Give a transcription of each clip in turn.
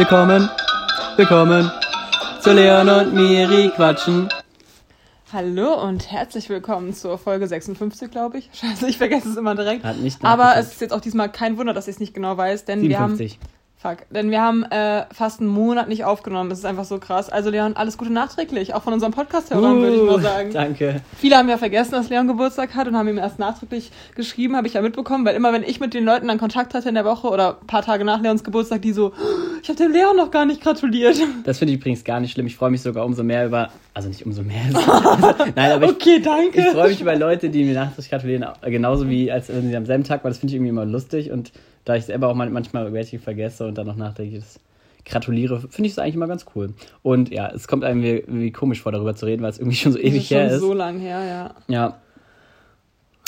Willkommen, willkommen zu Leon und Miri quatschen. Hallo und herzlich willkommen zur Folge 56, glaube ich. Scheiße, ich vergesse es immer direkt. Hat nicht Aber es ist jetzt auch diesmal kein Wunder, dass ich es nicht genau weiß, denn wir haben 57. Fuck, denn wir haben äh, fast einen Monat nicht aufgenommen. Das ist einfach so krass. Also Leon, alles Gute nachträglich, auch von unserem Podcast-Hörern, würde ich mal Uh, sagen. Danke. Viele haben ja vergessen, dass Leon Geburtstag hat und haben ihm erst nachträglich geschrieben, habe ich ja mitbekommen, weil immer wenn ich mit den Leuten dann Kontakt hatte in der Woche oder ein paar Tage nach Leons Geburtstag, die so, ich habe dem Leon noch gar nicht gratuliert. Das finde ich übrigens gar nicht schlimm. Ich freue mich sogar umso mehr über. Also nicht umso mehr. Nein, aber ich, Okay, danke. ich freue mich über Leute, die mir nachträglich gratulieren. Genauso wie als wenn sie am selben Tag, weil das finde ich irgendwie immer lustig. Und da ich selber auch man- manchmal welche vergesse und dann noch nachträglich das gratuliere, finde ich es eigentlich immer ganz cool. Und ja, es kommt einem wie, wie komisch vor, darüber zu reden, weil es irgendwie schon so ewig ist schon her ist. so lang her, ja. Ja.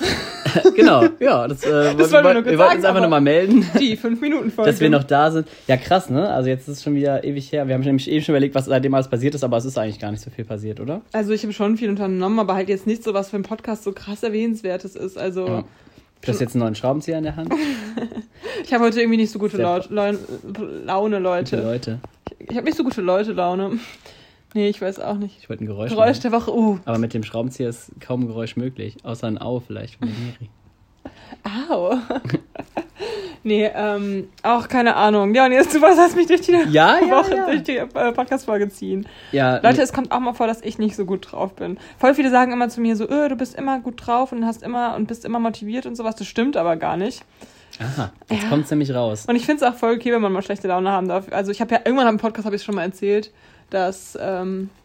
genau, ja, das, äh, Das wollten wollte ich nur wir, wir wollten uns einfach aber- nur mal melden. Die 5-Minuten-Folge. dass wir noch da sind. Ja, krass, ne? Also jetzt ist es schon wieder ewig her. Wir haben nämlich eben schon überlegt, was seitdem alles passiert ist, aber es ist eigentlich gar nicht so viel passiert, oder? Also ich habe schon viel unternommen, aber halt jetzt nicht so, was für ein Podcast so krass erwähnenswertes ist. Also Ja. Du hast jetzt einen neuen Schraubenzieher in der Hand. ich habe heute irgendwie nicht so gute Sehr- Laut Laune, Laune, Gute Leute. Leute. Ich habe nicht so gute Leute, Laune. Nee, ich weiß auch nicht. Ich wollte ein Geräusch. Geräusch machen. der Woche. Uh, Aber mit dem Schraubenzieher ist kaum ein Geräusch möglich. Außer ein Au vielleicht von der Miri. Au. nee, ähm, auch keine Ahnung. Ja, und jetzt du hast mich durch die Ja, ja, Woche, ja. durch die äh, Podcast-Folge ziehen. Ja, Leute, es kommt auch mal vor, dass ich nicht so gut drauf bin. Voll viele sagen immer zu mir so, öh, du bist immer gut drauf und hast immer und bist immer motiviert und sowas. Das stimmt aber gar nicht. aha, jetzt Ja. kommt's nämlich raus. Und ich finde es auch voll okay, wenn man mal schlechte Laune haben darf. Also ich habe ja irgendwann am Podcast habe ich schon mal erzählt, dass ähm, äh,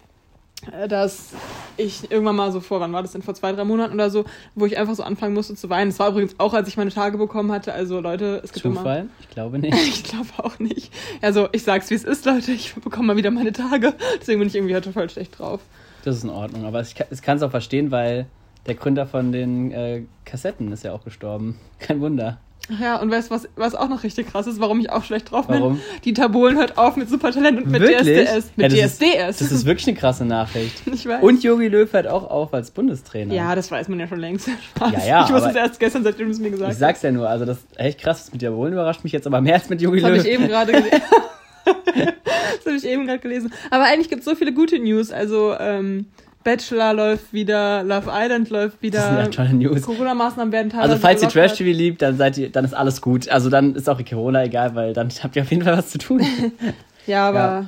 dass ich irgendwann mal so vor, wann war das denn, vor zwei, drei Monaten oder so, wo ich einfach so anfangen musste zu weinen. Das war übrigens auch, als ich meine Tage bekommen hatte. Also Leute, es gibt immer... Zufall? Ich glaube nicht. Ich glaube auch nicht. Also ich sag's, wie es ist, Leute. Ich bekomme mal wieder meine Tage. Deswegen bin ich irgendwie heute voll schlecht drauf. Das ist in Ordnung. Aber ich kann es auch verstehen, weil der Gründer von den äh, Kassetten ist ja auch gestorben. Kein Wunder. Ach ja, und weißt du, was, was auch noch richtig krass ist, warum ich auch schlecht drauf bin? Warum? Die Tabolen hört auf mit Supertalent und mit Wirklich? DSDS. Mit Ja, das ist- DSDS. Das ist wirklich eine krasse Nachricht. ich weiß. Und Jogi Löw hört auch auf als Bundestrainer. Ja, das weiß man ja schon längst. Spaß. Ja, ja, ich wusste es erst gestern, seitdem du es mir gesagt Ich sag's ja nur, also das ist echt krass, das mit der Bohlen überrascht mich jetzt aber mehr als mit Jogi hast. Das habe Löw. ich eben gerade gelesen. das habe ich eben gerade gelesen. Aber eigentlich gibt es so viele gute News. Also, ähm, Bachelor läuft wieder, Love Island läuft wieder. Das sind ja tolle News. Corona-Maßnahmen werden teilweise Also falls ihr gelockert. Trash-TV liebt, dann seid ihr, dann ist alles gut. Also dann ist auch Corona egal, weil dann habt ihr auf jeden Fall was zu tun. Ja, aber Ja.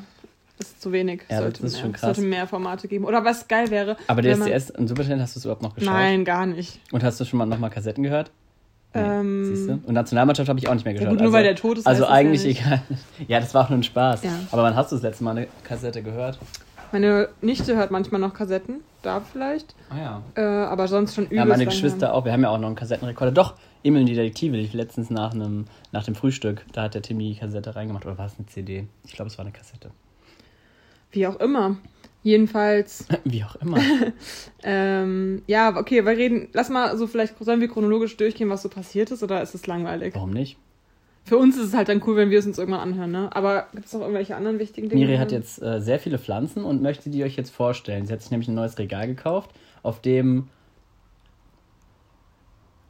ist zu wenig. Ja, sollte das ist mehr, schon Es krass. sollte mehr Formate geben. Oder was geil wäre. Aber man- DSDS und Supertalent hast du es überhaupt noch geschaut? Nein, gar nicht. Und hast du schon mal nochmal Kassetten gehört? Ähm, Siehst du? Und Nationalmannschaft habe ich auch nicht mehr Ja, geschaut. gut, nur also, weil der tot ist. Also eigentlich ja egal. Ja, das war auch nur ein Spaß. Ja. Aber wann hast du das letzte Mal eine Kassette gehört? Meine Nichte hört manchmal noch Kassetten. Da vielleicht. Ah ja. Äh, aber sonst schon übelst Ja, meine Geschwister auch. Wir haben ja auch noch einen Kassettenrekorder. Doch, Emil und die Detektive lief letztens nach, einem, nach dem Frühstück. Da hat der Tim die Kassette reingemacht. Oder war es eine CD? Ich glaube, es war eine Kassette. Wie auch immer. Jedenfalls, Wie auch immer. ähm, ja, okay, wir reden, lass mal so vielleicht, sollen wir chronologisch durchgehen, was so passiert ist, oder ist es langweilig? Warum nicht? Für uns ist es halt dann cool, wenn wir es uns irgendwann anhören, ne? Aber gibt es noch irgendwelche anderen wichtigen Dinge? Miri hat jetzt äh, sehr viele Pflanzen und möchte die euch jetzt vorstellen. Sie hat sich nämlich ein neues Regal gekauft, auf dem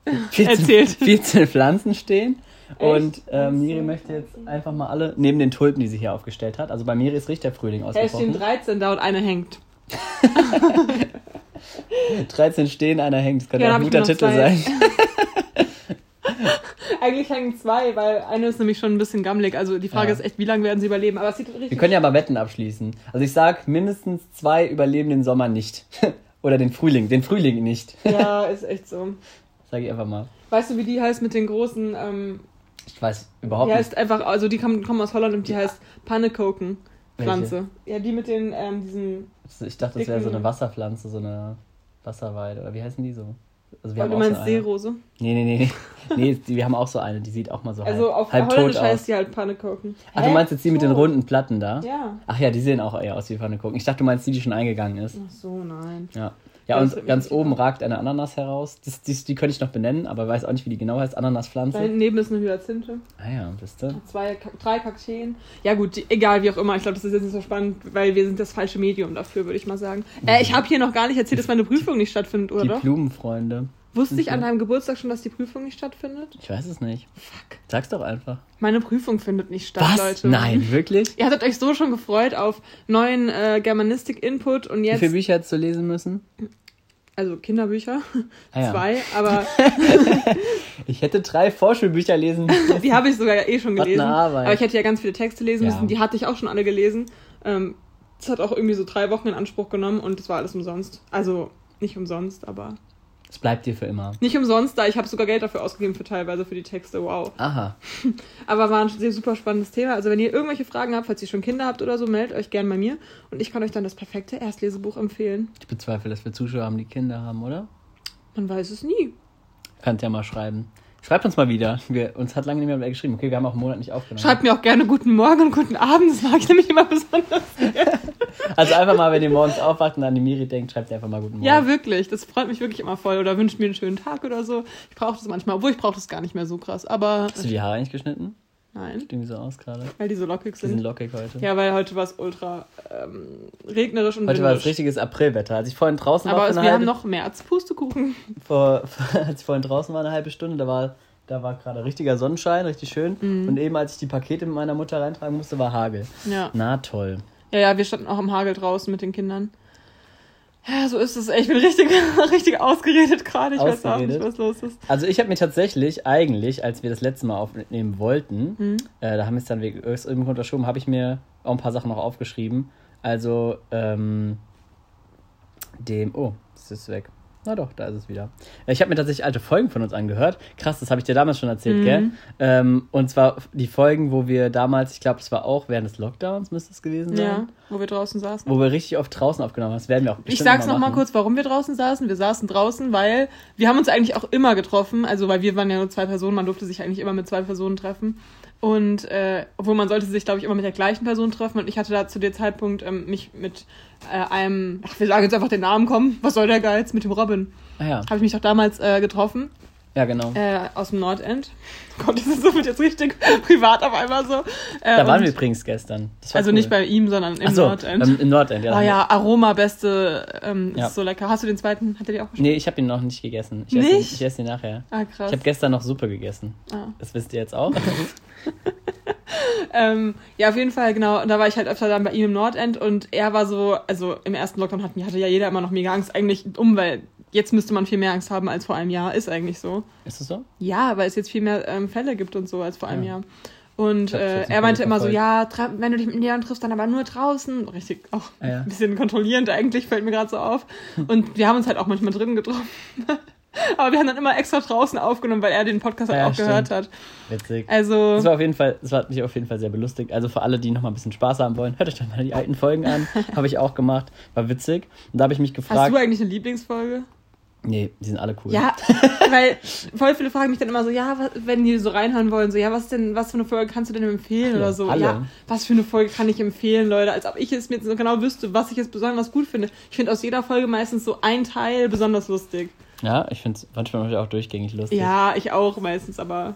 14, Erzählt. 14 Pflanzen stehen. Und Echt? ähm, Miri möchte jetzt einfach mal alle, neben den Tulpen, die sie hier aufgestellt hat, also bei Miri ist richtig der Frühling Hey, es stehen ausgebrochen. 13 da und eine hängt. 13 stehen, einer hängt. Das könnte Ja, auch ein guter Titel zwei. sein. Eigentlich hängen zwei, weil eine ist nämlich schon ein bisschen gammelig. Also die Frage Ja. ist echt, wie lange werden sie überleben? Aber es sieht richtig Wir können ja mal Wetten abschließen. Also ich sag, mindestens zwei überleben den Sommer nicht. Oder den Frühling. Den Frühling nicht. Ja, ist echt so. Sag ich einfach mal. Weißt du, wie die heißt mit den großen, ähm, Ich weiß überhaupt die nicht. heißt einfach, also die kommen, kommen aus Holland und die heißt Pannekoken Pflanze. Ja, die mit den, ähm, diesen, Ich dachte, das wäre so eine Wasserpflanze, so eine Wasserweide. Oder wie heißen die so? Also wir haben du meinst so. Seerose? Nee, nee, nee. nee. nee wir haben auch so eine, die sieht auch mal so Also halb, auf halb tot Holländisch aus. heißt die halt Pannekoken. Ach, du meinst jetzt die mit den runden Platten da? Ja. Ach ja, die sehen auch eher aus wie Pfannekuchen. Ich dachte, du meinst die, die schon eingegangen ist. Ach so, nein. Ja. Ja, und ganz oben ragt eine Ananas heraus. Das, die, die könnte ich noch benennen, aber weiß auch nicht, wie die genau heißt. Da Ananaspflanze. hinten neben ist eine Hyazinthe. Ah ja, bist du? Zwei, drei Kakteen. Ja gut, die, egal wie auch immer. Ich glaube, das ist jetzt nicht so spannend, weil wir sind das falsche Medium dafür, würde ich mal sagen. Äh, ich habe hier noch gar nicht erzählt, dass meine Prüfung nicht stattfindet, Die oder? Blumenfreunde. Wusste ich Okay. an deinem Geburtstag schon, dass die Prüfung nicht stattfindet? Ich weiß es nicht. Fuck. Sag's doch einfach. Meine Prüfung findet nicht statt, Was? Leute. Nein, wirklich? Ihr hattet euch so schon gefreut auf neuen äh, Germanistik-Input und Wie jetzt, viele Bücher hättest du lesen müssen? also Kinderbücher, Ah, ja. zwei, aber Ich hätte drei Vorschulbücher lesen müssen. die habe ich sogar eh schon gelesen. Aber ich hätte ja ganz viele Texte lesen Ja. müssen, die hatte ich auch schon alle gelesen. Ähm, das hat auch irgendwie so drei Wochen in Anspruch genommen und das war alles umsonst. Also nicht umsonst, aber Es bleibt dir für immer. nicht umsonst, da ich habe sogar Geld dafür ausgegeben für teilweise für die Texte, wow. Aha. Aber war ein sehr super spannendes Thema. Also wenn ihr irgendwelche Fragen habt, falls ihr schon Kinder habt oder so, meldet euch gern bei mir und ich kann euch dann das perfekte Erstlesebuch empfehlen. Ich bezweifle, dass wir Zuschauer haben, die Kinder haben, oder? Man weiß es nie. Könnt ihr mal schreiben. Schreibt uns mal wieder. Wir, uns hat lange nicht mehr geschrieben. Okay, wir haben auch einen Monat nicht aufgenommen. Schreibt mir auch gerne guten Morgen und guten Abend, das mag ich nämlich immer besonders. Also einfach mal, wenn ihr morgens aufwacht und an die Miri denkt, schreibt ihr einfach mal guten Morgen. Ja, wirklich. Das freut mich wirklich immer voll. Oder wünscht mir einen schönen Tag oder so. Ich brauche das manchmal, obwohl ich brauche das gar nicht mehr so krass. Aber Hast du die Haare eigentlich geschnitten? Nein, Sieht irgendwie so aus gerade. weil die so lockig Die sind sind. lockig heute. Ja, weil heute war es ultra ähm, regnerisch und Heute war es richtiges Aprilwetter. Als ich vorhin draußen war, Aber es, eine wir haben noch März. Pustekuchen. vor, als ich vorhin draußen war, eine halbe Stunde, da war, da war gerade richtiger Sonnenschein, richtig schön. Mhm. Und eben, als ich die Pakete mit meiner Mutter reintragen musste, war Hagel. Ja. Na toll. ja, ja, wir standen auch im Hagel draußen mit den Kindern. Ja, so ist es. Ey, Ich bin richtig, richtig ausgeredet gerade. Ich weiß auch nicht, Ausgeredet? was los ist. Also ich habe mir tatsächlich eigentlich, als wir das letzte Mal aufnehmen wollten, Mhm. äh, da haben wir es dann wegen irgendeinem Grund verschoben, habe ich mir auch ein paar Sachen noch aufgeschrieben. Also ähm, dem, oh, es ist weg. Na doch, da ist es wieder. Äh, Ich habe mir tatsächlich alte Folgen von uns angehört. Krass, das habe ich dir damals schon erzählt, Mhm. gell? Ähm, und zwar die Folgen, wo wir damals, ich glaube, das war auch während des Lockdowns, müsste es gewesen sein. Ja, wo wir draußen saßen. Wo wir richtig oft draußen aufgenommen haben. Das werden wir auch Ich sag's noch noch mal machen. kurz, warum wir draußen saßen. Wir saßen draußen, weil wir haben uns eigentlich auch immer getroffen. Also, weil wir waren ja nur zwei Personen. Man durfte sich eigentlich immer mit zwei Personen treffen. Und äh, obwohl man sollte sich, glaube ich, immer mit der gleichen Person treffen. Und ich hatte da zu dem Zeitpunkt ähm, mich mit äh, einem, ach, wir sagen jetzt einfach den Namen, komm, was soll der Geiz, mit dem Robin. Ah, ja. Habe ich mich doch damals äh, getroffen, ja, genau. äh, aus dem Nordend. Gott, das ist so jetzt richtig privat auf einmal so. Äh, da waren wir übrigens gestern. Also cool. nicht bei ihm, sondern im Ach so, Nordend. ähm, Im Nordend, ja. Oh ja, Aroma beste, ähm, Ja. ist so lecker. Hast du den zweiten? Hat er dir auch geschmeckt? Nee, ich habe ihn noch nicht gegessen. Ich esse ihn, Nicht? ich esse ihn nachher. Ah, krass. Ich habe gestern noch Suppe gegessen. ah. Das wisst ihr jetzt auch. ähm, ja, auf jeden Fall, genau. Und da war ich halt öfter dann bei ihm im Nordend und er war so, also im ersten Lockdown hatten, hatte ja jeder immer noch mega Angst. Eigentlich um, weil jetzt müsste man viel mehr Angst haben als vor einem Jahr. Ist eigentlich so. Ist es so? Ja, weil es jetzt viel mehr ähm, Fälle gibt und so als vor einem Ja. Jahr. Und äh, er meinte immer so, ja, wenn du dich mit Leon triffst, dann aber nur draußen. Richtig, auch Ah, ja. ein bisschen kontrollierend eigentlich, fällt mir gerade so auf. Und wir haben uns halt auch manchmal drinnen getroffen. aber wir haben dann immer extra draußen aufgenommen, weil er den Podcast halt Ja, auch gehört stimmt. hat. Witzig. Also, Das war auf jeden Fall, das hat mich auf jeden Fall sehr belustigt. Also für alle, die noch mal ein bisschen Spaß haben wollen, hört euch doch mal die alten Folgen an. habe ich auch gemacht. War witzig. Und da habe ich mich hast gefragt. du eigentlich eine Lieblingsfolge? Nee, die sind alle cool. Ja, weil voll viele fragen mich dann immer so, ja, was, wenn die so reinhören wollen, so, ja, was denn, was für eine Folge kannst du denn empfehlen Alle, oder so? alle. Ja, was für eine Folge kann ich empfehlen, Leute, als ob ich es mir jetzt so genau wüsste, was ich jetzt besonders gut finde. Ich finde aus jeder Folge meistens so ein Teil besonders lustig. Ja, ich finde es manchmal auch durchgängig lustig. Ja, ich auch meistens, aber.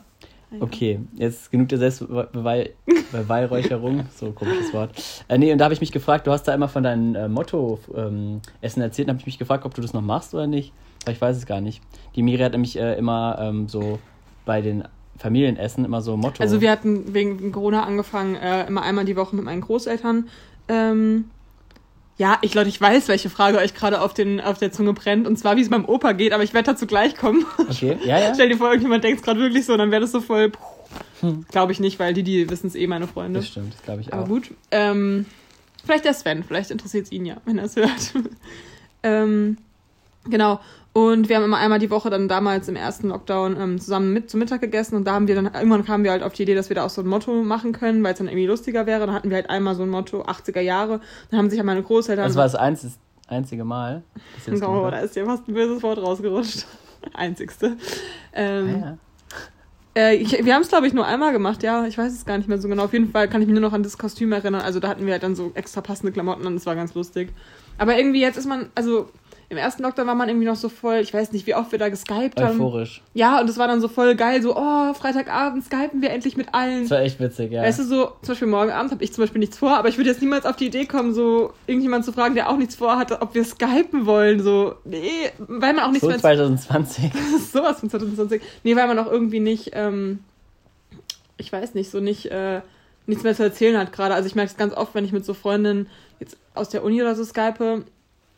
Okay, jetzt genug der Selbstbeweihräucherung. so komisches Wort. Äh, nee, und da habe ich mich gefragt, du hast da immer von deinem äh, Motto-Essen erzählt, und habe ich mich gefragt, ob du das noch machst oder nicht. Aber ich weiß es gar nicht. Die Miri hat nämlich äh, immer ähm, so bei den Familienessen immer so Motto. Also wir hatten wegen Corona angefangen, äh, immer einmal die Woche mit meinen Großeltern. Ähm, ja, ich Leute, ich weiß, welche Frage euch gerade auf, den, auf der Zunge brennt. Und zwar, wie es beim Opa geht, aber ich werde dazu gleich kommen. Okay, ja, ja. Stell dir vor, irgendjemand denkt es gerade wirklich so, dann wäre das so voll. Glaube ich nicht, weil die, die wissen es eh, meine Freunde. Das stimmt, das glaube ich Aber auch. gut. Ähm, vielleicht der Sven, vielleicht interessiert es ihn ja, wenn er es hört. ähm, genau. Und wir haben immer einmal die Woche dann damals im ersten Lockdown ähm, zusammen mit zum Mittag gegessen und da haben wir dann, irgendwann kamen wir halt auf die Idee, dass wir da auch so ein Motto machen können, weil es dann irgendwie lustiger wäre. Dann hatten wir halt einmal so ein Motto, 80er Jahre. Dann haben sich ja meine Großeltern. Das war das einzig, einzige Mal. das oh, da ist dir fast ein böses Wort rausgerutscht. Einzigste. Ähm, Ah, ja. Äh, ich, wir haben es, glaube ich, nur einmal gemacht, ja. Ich weiß es gar nicht mehr so genau. Auf jeden Fall kann ich mich nur noch an das Kostüm erinnern. Also da hatten wir halt dann so extra passende Klamotten an, das war ganz lustig. Aber irgendwie jetzt ist man, also im ersten Lockdown war man irgendwie noch so voll, ich weiß nicht, wie oft wir da geskypt haben. Euphorisch. Ja, und es war dann so voll geil, so, oh, Freitagabend skypen wir endlich mit allen. Das war echt witzig, ja. Weißt du, so, zum Beispiel morgen Abend habe ich zum Beispiel nichts vor, aber ich würde jetzt niemals auf die Idee kommen, so irgendjemand zu fragen, der auch nichts vorhat, ob wir skypen wollen. So, nee, weil man auch nichts so mehr. 2020. Das ist sowas von 2020. Nee, weil man auch irgendwie nicht, ähm, ich weiß nicht, so nicht, äh, nichts mehr zu erzählen hat gerade. Also ich merke es ganz oft, wenn ich mit so Freundinnen jetzt aus der Uni oder so skype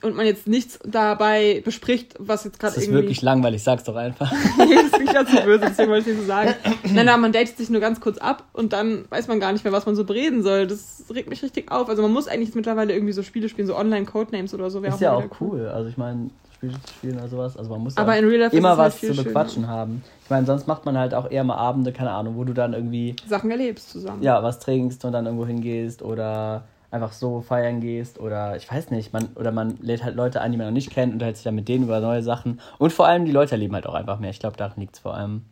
und man jetzt nichts dabei bespricht, was jetzt gerade Das ist irgendwie. wirklich langweilig, sag's doch einfach. Das klingt ganz so böse, deswegen wollte ich nicht so sagen. Nein, nein, man datet sich nur ganz kurz ab und dann weiß man gar nicht mehr, was man so bereden soll. Das regt mich richtig auf. Also man muss eigentlich jetzt mittlerweile irgendwie so Spiele spielen, so Online-Codenames oder so. Ist ja mal auch wieder cool. Also ich meine, Spiele zu spielen oder sowas. Also man muss Aber ja in Real Life ist immer halt was zu bequatschen haben. Ich meine, sonst macht man halt auch eher mal Abende, keine Ahnung, wo du dann irgendwie Sachen erlebst zusammen. ja was trinkst und dann irgendwo hingehst oder einfach so feiern gehst oder ich weiß nicht, man oder man lädt halt Leute ein, die man noch nicht kennt und hält sich dann mit denen über neue Sachen und vor allem die Leute erleben halt auch einfach mehr. Ich glaube, daran liegt es vor allem.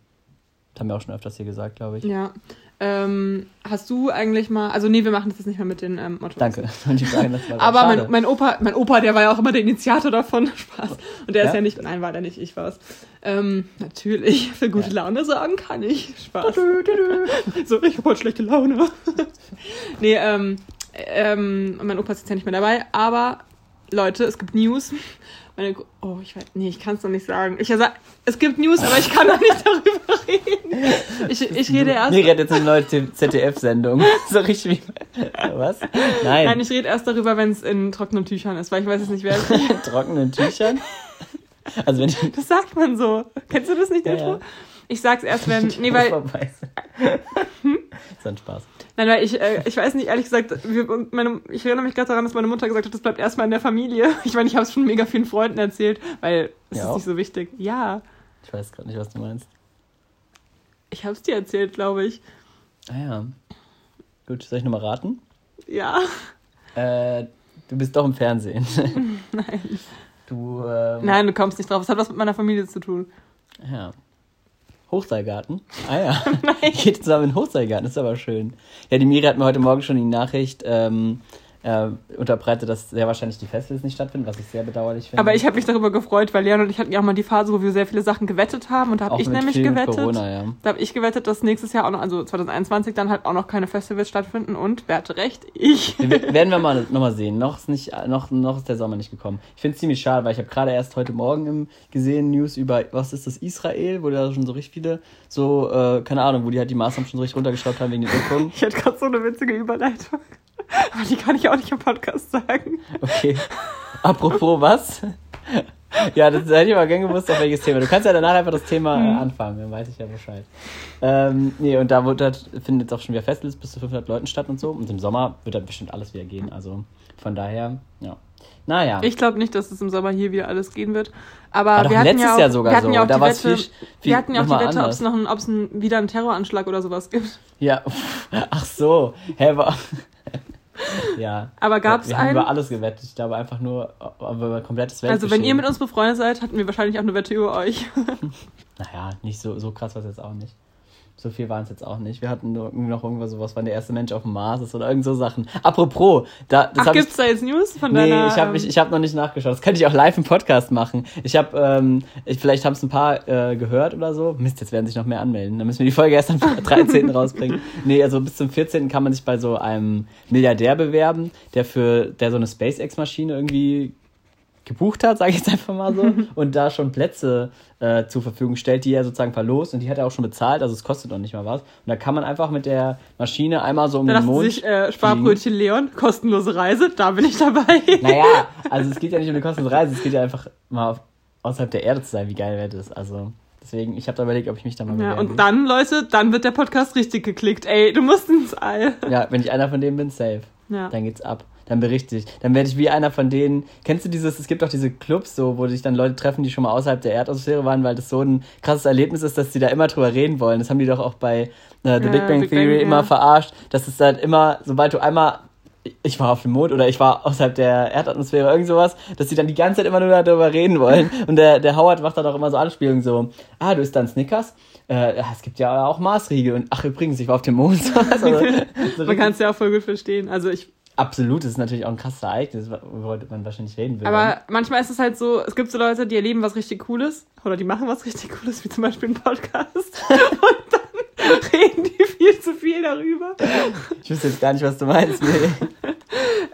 Das haben wir auch schon öfters hier gesagt, glaube ich. Ja. Ähm, hast du eigentlich mal, also nee, wir machen das jetzt nicht mehr mit den ähm, Mottos. Danke. Sagen, Aber mein, mein Opa, mein Opa, der war ja auch immer der Initiator davon. Spaß. Und der ist Ja? ja nicht, nein, war der nicht, ich war's. Ähm, natürlich, für gute Ja. Laune sagen kann ich. Spaß. so, ich hab heute schlechte Laune. nee, ähm, ähm, mein Opa ist jetzt ja nicht mehr dabei, aber Leute, es gibt News. Meine, oh, ich weiß, nee, ich kann es noch nicht sagen. Ich sag, es gibt News, aber ich kann noch nicht darüber reden. Ich, ich rede erst. Nee, redet jetzt eine neue ZDF-Sendung. so richtig wie. Was? Nein. Nein, ich rede erst darüber, wenn es in trockenen Tüchern ist, weil ich weiß es nicht, wer trockenen Tüchern. Also wenn ich. Das sagt man so. Kennst du das nicht, Ja, Intro? ja. Ich sag's erst, wenn. Nee, weil. vorbei ist. ein Spaß. Nein, weil ich, äh, ich weiß nicht, ehrlich gesagt, wir, meine, ich erinnere mich gerade daran, dass meine Mutter gesagt hat, das bleibt erstmal in der Familie. Ich meine, ich habe es schon mega vielen Freunden erzählt, weil es Ja ist nicht so wichtig. Ja, Ich weiß gerade nicht, was du meinst. ich habe es dir erzählt, glaube ich. Ah ja. Gut, soll ich nochmal raten? Ja. Äh, du bist doch im Fernsehen. Nein. Du, ähm, Nein, du kommst nicht drauf. Es hat was mit meiner Familie zu tun. Ja. Hochseilgarten? Ah ja. Nein. Geht zusammen in den Hochseilgarten, ist aber schön. Ja, die Miri hat mir heute Morgen schon die Nachricht ähm, äh, unterbreitet, dass sehr wahrscheinlich die Festivals nicht stattfinden, was ich sehr bedauerlich finde. Aber ich habe mich darüber gefreut, weil Leon und ich hatten ja auch mal die Phase, wo wir sehr viele Sachen gewettet haben. Und da habe ich nämlich gewettet. Corona, ja. Da habe ich gewettet, dass nächstes Jahr auch noch, also 2021, dann halt auch noch keine Festivals stattfinden. Und wer hatte recht? Ich. Wir- Werden wir mal nochmal sehen. Noch ist, nicht, noch, noch ist der Sommer nicht gekommen. Ich finde es ziemlich schade, weil ich habe gerade erst heute Morgen im, gesehen News über, was ist das, Israel, wo da schon so richtig viele, so, äh, keine Ahnung, wo die halt die Maßnahmen schon so richtig runtergeschraubt haben wegen den Impfungen. Ich hatte gerade so eine witzige Überleitung. Aber die kann ich auch nicht im Podcast sagen. Okay. Apropos was? Ja, das hätte ich aber gern gewusst, auf welches Thema. Du kannst ja danach einfach das Thema Mhm. äh, anfangen, dann weiß ich ja Bescheid. Ähm, nee, und da wird halt, findet jetzt auch schon wieder Festivals bis zu 500 Leuten statt und so. Und im Sommer wird dann bestimmt alles wieder gehen. Also von daher, ja. Naja. Ich glaube nicht, dass es im Sommer hier wieder alles gehen wird. Aber War doch wir hatten letztes ja auch, Jahr sogar wir hatten so. Ja auch Da die Wette, viel- viel- wir hatten ja auch die Wette, ob es noch ein, ob's ein, wieder einen Terroranschlag oder sowas gibt. Ja, ach so. Hä, wa- ja. Aber gab's Wir haben einen? über alles gewettet. Ich glaube einfach nur über komplettes Also wenn ihr mit uns befreundet seid, hatten wir wahrscheinlich auch eine Wette über euch. Naja, nicht so, so krass war es jetzt auch nicht. So viel waren es jetzt auch nicht. Wir hatten nur noch irgendwas, so was wann der erste Mensch auf dem Mars ist oder irgend so Sachen. Apropos, da, das Ach, hab ich, gibt's da jetzt News von Nee, deiner... ich habe ähm, ich hab noch nicht nachgeschaut. Das könnte ich auch live im Podcast machen. Ich habe, ähm, ich, vielleicht haben es ein paar äh, gehört oder so. Mist, jetzt werden sich noch mehr anmelden. Dann müssen wir die Folge erst am 13. rausbringen. Nee, also bis zum 14. kann man sich bei so einem Milliardär bewerben, der für, der so eine SpaceX-Maschine irgendwie gebucht hat, sage ich jetzt einfach mal so, und da schon Plätze äh, zur Verfügung stellt, die er sozusagen verlost und die hat er auch schon bezahlt, also es kostet noch nicht mal was. Und da kann man einfach mit der Maschine einmal so um Da den Mond sich äh, Sparbrötchen Leon, kostenlose Reise, da bin ich dabei. naja, also es geht ja nicht um die kostenlose Reise, es geht ja einfach mal auf, außerhalb der Erde zu sein, wie geil wäre das. Also deswegen, ich habe da überlegt, ob ich mich da mal Ja, und dann, Leute, dann wird der Podcast richtig geklickt. Ey, du musst ins All. Ja, wenn ich einer von denen bin, safe. Ja. Dann geht's ab. Dann berichte ich. Dann werde ich wie einer von denen. Kennst du dieses, es gibt auch diese Clubs, so, wo sich dann Leute treffen, die schon mal außerhalb der Erdatmosphäre waren, weil das so ein krasses Erlebnis ist, dass sie da immer drüber reden wollen. Das haben die doch auch bei äh, The Ja, Big Bang Big Theory Bang, immer ja. verarscht, dass es halt immer, sobald du einmal ich war auf dem Mond oder ich war außerhalb der Erdatmosphäre, irgend sowas, dass sie dann die ganze Zeit immer nur darüber reden wollen. Und der, der Howard macht dann auch immer so Anspielungen so, ah, du isst dann Snickers? Äh, es gibt ja auch Maßriegel. Und ach, übrigens, ich war auf dem Mond. also, so Man kann es ja auch voll gut verstehen. Also ich, absolut, das ist natürlich auch ein krasses Ereignis, worüber man wahrscheinlich reden will. Aber manchmal ist es halt so, es gibt so Leute, die erleben was richtig Cooles oder die machen was richtig Cooles, wie zum Beispiel einen Podcast. und dann reden die viel zu viel darüber. Ich wüsste jetzt gar nicht, was du meinst. Nee.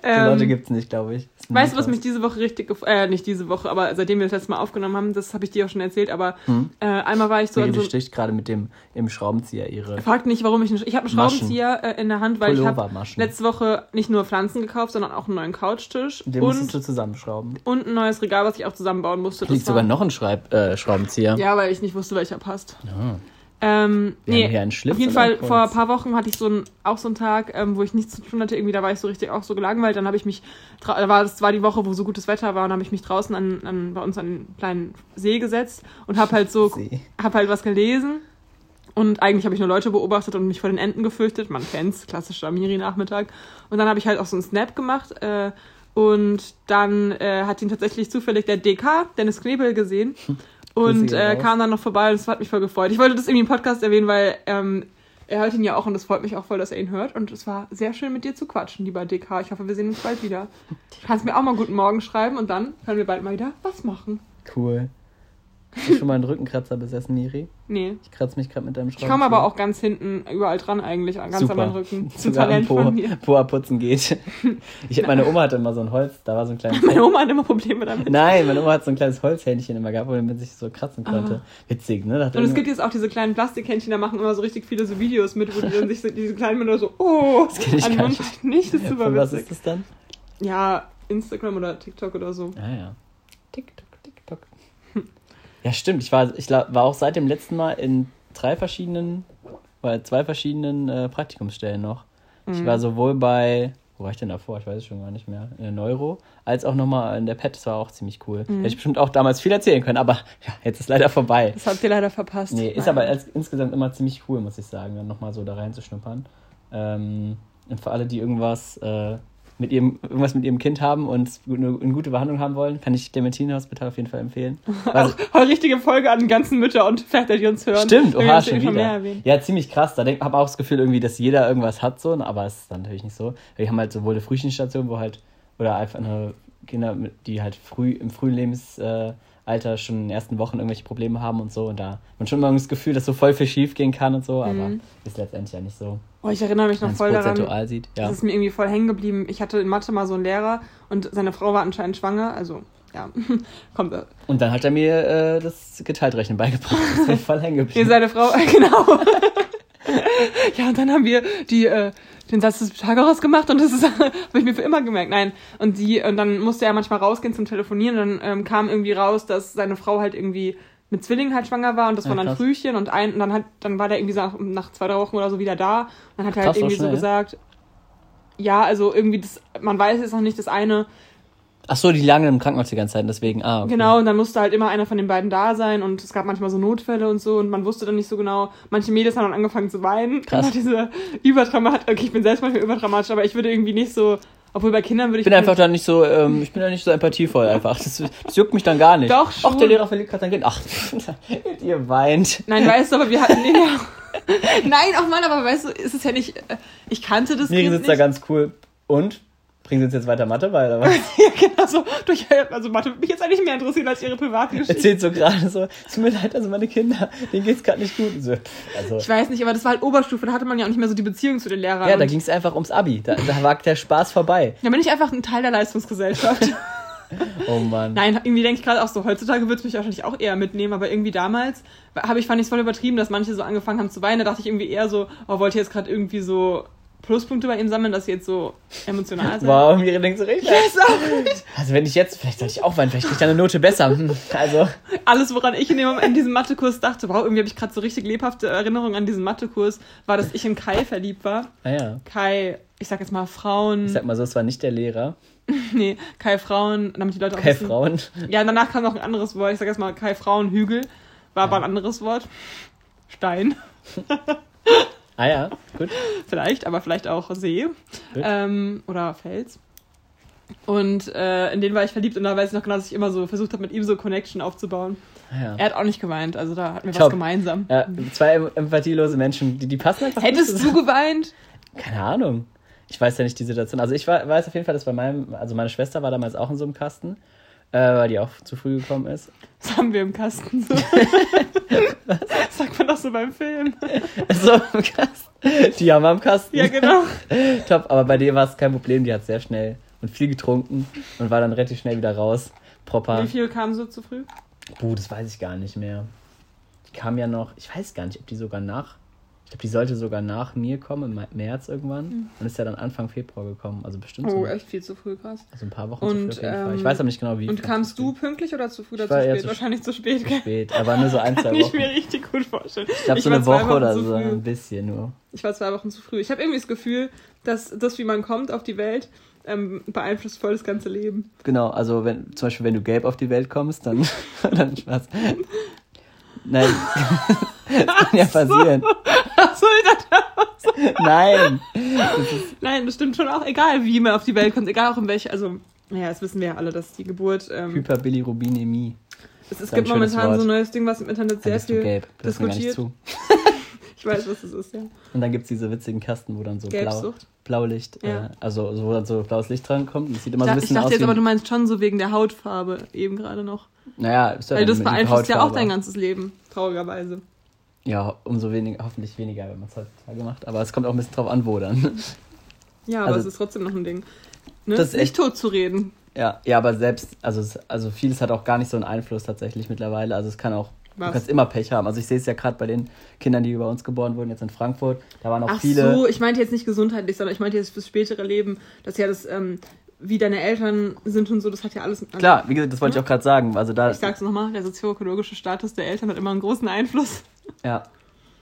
Die Leute Ähm, gibt es nicht, glaube ich. Weißt du, was mich diese Woche richtig gef äh, nicht diese Woche, aber seitdem wir das letzte Mal aufgenommen haben, das habe ich dir auch schon erzählt, aber Hm? äh, einmal war ich so Miri so sticht gerade mit dem im Schraubenzieher ihre Fragt nicht, warum ich einen, ich habe einen Maschen. Schraubenzieher äh, in der Hand, weil ich habe letzte Woche nicht nur Pflanzen gekauft, sondern auch einen neuen Couchtisch Den musstest und, du zusammenschrauben. und ein neues Regal, was ich auch zusammenbauen musste. Da liegt sogar noch ein Schreib äh, Schraubenzieher. Ja, weil ich nicht wusste, welcher passt. Ah. Ähm, nee, auf jeden Fall, vor ein paar Wochen hatte ich so ein, auch so einen Tag, ähm, wo ich nichts zu tun hatte. Irgendwie, da war ich so richtig auch so gelangweilt. Dann habe ich mich, da war, das war die Woche, wo so gutes Wetter war, und habe ich mich draußen an, an, bei uns an einen kleinen See gesetzt und habe halt so, habe halt was gelesen. Und eigentlich habe ich nur Leute beobachtet und mich vor den Enten gefürchtet. Man kennt's, klassischer Miri-Nachmittag. Und dann habe ich halt auch so einen Snap gemacht. Äh, und dann äh, hat ihn tatsächlich zufällig der DK, Dennis Knebel, gesehen. Und äh, kam dann noch vorbei und das hat mich voll gefreut. Ich wollte das irgendwie im Podcast erwähnen, weil ähm, er hört ihn ja auch und es freut mich auch voll, dass er ihn hört. Und es war sehr schön mit dir zu quatschen, lieber DK. Ich hoffe, wir sehen uns bald wieder. Du kannst mir auch mal guten Morgen schreiben und dann können wir bald mal wieder was machen. Cool. Hast du schon mal einen Rückenkratzer besessen, Miri? Nee. Ich kratze mich gerade mit deinem Ich Schraubenzieher. komme aber auch ganz hinten überall dran eigentlich, ganz Super. an meinen Rücken. Zu Talent Po, von mir. Po abputzen geht. Ich, meine Oma hatte immer so ein Holz, da war so ein kleines... Meine Oma hat immer Probleme damit. Nein, meine Oma hat so ein kleines Holzhändchen immer gehabt, womit man sich so kratzen konnte. Witzig, ne? Ah. Und es gibt jetzt auch diese kleinen Plastikhändchen, da machen immer so richtig viele so Videos mit, wo die dann sich so, diese kleinen Männer so, oh, Das kenn ich an Mund nicht. nicht, das ist super Von was witzig. ist das dann? Ja, Instagram oder TikTok oder so. Ah ja. TikTok. Ja, stimmt. Ich war, ich war auch seit dem letzten Mal in drei verschiedenen, oder zwei verschiedenen äh, Praktikumsstellen noch. Ich Mhm. war sowohl bei, wo war ich denn davor? Ich weiß es schon gar nicht mehr. In der Neuro, als auch nochmal in der PET. Das war auch ziemlich cool. Mhm. Hätte ich bestimmt auch damals viel erzählen können, aber ja, jetzt ist leider vorbei. Das habt ihr leider verpasst. Nee, ist aber als, insgesamt immer ziemlich cool, muss ich sagen, dann nochmal so da reinzuschnuppern. Ähm, und für alle, die irgendwas äh, mit ihrem, irgendwas mit ihrem Kind haben und eine, eine gute Behandlung haben wollen, kann ich Clementine Hospital auf jeden Fall empfehlen. Also, Auch eine richtige Folge an den ganzen Mütter und Väter, die uns hören. stimmt, oha, schon wieder. Ja, ziemlich krass. Da habe auch das Gefühl irgendwie, dass jeder irgendwas hat so, aber es ist dann natürlich nicht so. Wir haben halt sowohl eine Frühchenstation, wo halt, oder einfach eine Kinder, die halt früh im frühen Lebensalter schon in den ersten Wochen irgendwelche Probleme haben und so. Und da hat man schon immer das Gefühl, dass so voll viel schief gehen kann und so, aber Mhm. ist letztendlich ja nicht so. Oh, ich erinnere mich noch voll daran. sieht. Ja. Das ist mir irgendwie voll hängen geblieben. Ich hatte in Mathe mal so einen Lehrer und seine Frau war anscheinend schwanger. Also, ja, kommt. äh, Und dann hat er mir äh, das Geteiltrechnen beigebracht. Das ist mir voll hängen Nee, geblieben. seine Frau, genau. ja, und dann haben wir die, äh, den Satz des Pythagoras gemacht und das ist- habe ich mir für immer gemerkt. Nein, und die, und dann musste er manchmal rausgehen zum Telefonieren und dann ähm, kam irgendwie raus, dass seine Frau halt irgendwie mit Zwillingen halt schwanger war und das Ja, waren dann. Frühchen und ein, und dann hat, dann war der irgendwie so nach, nach zwei, drei Wochen oder so wieder da. Und dann hat er halt irgendwie so schnell. gesagt, ja, also irgendwie das, man weiß jetzt noch nicht das eine, Ach so, die lagen im Krankenhaus die ganze Zeit, deswegen. Ah, okay. Genau, und dann musste halt immer einer von den beiden da sein und es gab manchmal so Notfälle und so und man wusste dann nicht so genau. Manche Mädels haben dann angefangen zu weinen. Krass. Diese überdramatisch, okay, ich bin selbst manchmal überdramatisch, aber ich würde irgendwie nicht so, obwohl bei Kindern würde Ich ich. bin einfach da nicht so, ähm, ich bin da nicht so empathievoll einfach. Das, das juckt mich dann gar nicht. Doch, Ach, schon. der Lehrer verliert gerade sein Kind. Ach, ihr weint. Nein, weißt du, aber wir hatten den ja. Nein, auch mal, aber weißt du, ist es ja nicht. äh, Ich kannte das Miri Kind sitzt nicht. da ganz cool. Und? Bringen Sie uns jetzt weiter Mathe bei, oder was? ja, genau so. Durch, also Mathe würde mich jetzt eigentlich mehr interessieren als ihre Privatgeschichte. Erzählt so gerade so, es tut mir leid, also meine Kinder, denen geht's gerade nicht gut. So, also, Ich weiß nicht, aber das war halt Oberstufe, da hatte man ja auch nicht mehr so die Beziehung zu den Lehrern. ja, da ging es einfach ums Abi. Da, da war der Spaß vorbei. da bin ich einfach ein Teil der Leistungsgesellschaft. Oh Mann. Nein, irgendwie denke ich gerade auch so, heutzutage würde es mich wahrscheinlich auch eher mitnehmen, aber irgendwie damals habe ich, fand ich es voll übertrieben, dass manche so angefangen haben zu weinen. Da dachte ich irgendwie eher so, oh, wollt ihr jetzt gerade irgendwie so Pluspunkte bei ihm sammeln, dass ihr jetzt so emotional seid? Wow, Miri denkt so richtig. Nicht. Also wenn ich jetzt, vielleicht sollte ich auch weinen, vielleicht kriege ich eine Note besser. Hm, Also, Alles, woran ich in, dem, Moment in diesem Mathekurs dachte, wow, irgendwie habe ich gerade so richtig lebhafte Erinnerungen an diesen Mathekurs, war, dass ich in Kai verliebt war. naja. Kai, ich sag jetzt mal Frauen, Ich sag mal so, es war nicht der Lehrer. nee, Kai Frauen, damit die Leute auch wissen. Frauen. Ja, danach kam noch ein anderes Wort. Ich sag jetzt mal Kai Frauenhügel. War aber ein anderes Wort. Stein. Ah ja, gut. Vielleicht, aber vielleicht auch See. Ähm, oder Fels. Und äh, in den war ich verliebt und da weiß ich noch genau, dass ich immer so versucht habe, mit ihm so Connection aufzubauen. Ah, ja. Er hat auch nicht geweint, also da hatten wir was Top. gemeinsam. Ja, zwei em- empathielose Menschen, die, die passen einfach. Hättest nicht du geweint? Keine Ahnung. Ich weiß ja nicht die Situation. Also ich war, weiß auf jeden Fall, dass bei meinem, also meine Schwester war damals auch in so einem Kasten, äh, weil die auch zu früh gekommen ist. Das haben wir im Kasten so. Sagt man doch so beim Film. So im Kasten. Die haben wir im Kasten. Ja, genau. Top, aber bei dir war es kein Problem. Die hat sehr schnell und viel getrunken und war dann relativ schnell wieder raus. Proper. Wie viel kam so zu früh? Puh, das weiß ich gar nicht mehr. Die kam ja noch, ich weiß gar nicht, ob die sogar nach, ich glaube, die sollte sogar nach mir kommen, im März irgendwann. Und ist ja dann Anfang Februar gekommen, also bestimmt Oh, so, echt viel zu früh, krass. also ein paar Wochen Und, zu früh auf jeden Fall. ähm, Ich weiß aber nicht genau, wie. Und kamst zu du pünktlich oder zu früh oder zu spät? zu Wahrscheinlich zu spät, gell? spät, aber nur so ein, zwei Kann ich Wochen. mir richtig gut vorstellen. Ich glaube, so eine Woche Wochen oder zu so, ein bisschen nur. Ich war zwei Wochen zu früh. Ich habe irgendwie das Gefühl, dass das, wie man kommt auf die Welt, ähm, beeinflusst voll das ganze Leben. Genau, also wenn zum Beispiel, wenn du gelb auf die Welt kommst, dann, dann Spaß. Nein, das kann ja passieren. Dachte, Nein. nein, das stimmt schon auch. Egal, wie man auf die Welt kommt, egal auch in welche, also, naja, das wissen wir ja alle, dass die Geburt, ähm, Hyperbilirubinemie. es, es gibt momentan Wort. so ein neues Ding, was im Internet sehr viel gelb. Diskutiert. zu. Ich weiß, was es ist, ja. Und dann gibt es diese witzigen Kasten, wo dann so blau. Blaulicht, Ja. äh, also so, wo dann so blaues Licht dran kommt. Das sieht immer Ich so ein dachte, ich bisschen dachte aus jetzt aber, du meinst schon so wegen der Hautfarbe, eben gerade noch. naja, ist ja Weil das beeinflusst ja auch dein ganzes Leben, traurigerweise. Ja, umso weniger, hoffentlich weniger, wenn man es heutzutage macht. Aber es kommt auch ein bisschen drauf an, wo dann. Ja, aber Also- es ist trotzdem noch ein Ding. Ne? Das ist Nicht echt- tot zu reden. Ja, ja, aber selbst, also, also vieles hat auch gar nicht so einen Einfluss tatsächlich mittlerweile. Also es kann auch, Was? du kannst immer Pech haben. Also ich sehe es ja gerade bei den Kindern, die bei uns geboren wurden, jetzt in Frankfurt. Da waren auch Ach viele. so, ich meinte jetzt nicht gesundheitlich, sondern ich meinte jetzt fürs spätere Leben, dass ja das, ähm, wie deine Eltern sind und so, das hat ja alles. Klar, wie gesagt, das wollte ich auch gerade sagen. Also da, Ich sag's nochmal, der sozioökologische Status der Eltern hat immer einen großen Einfluss. Ja.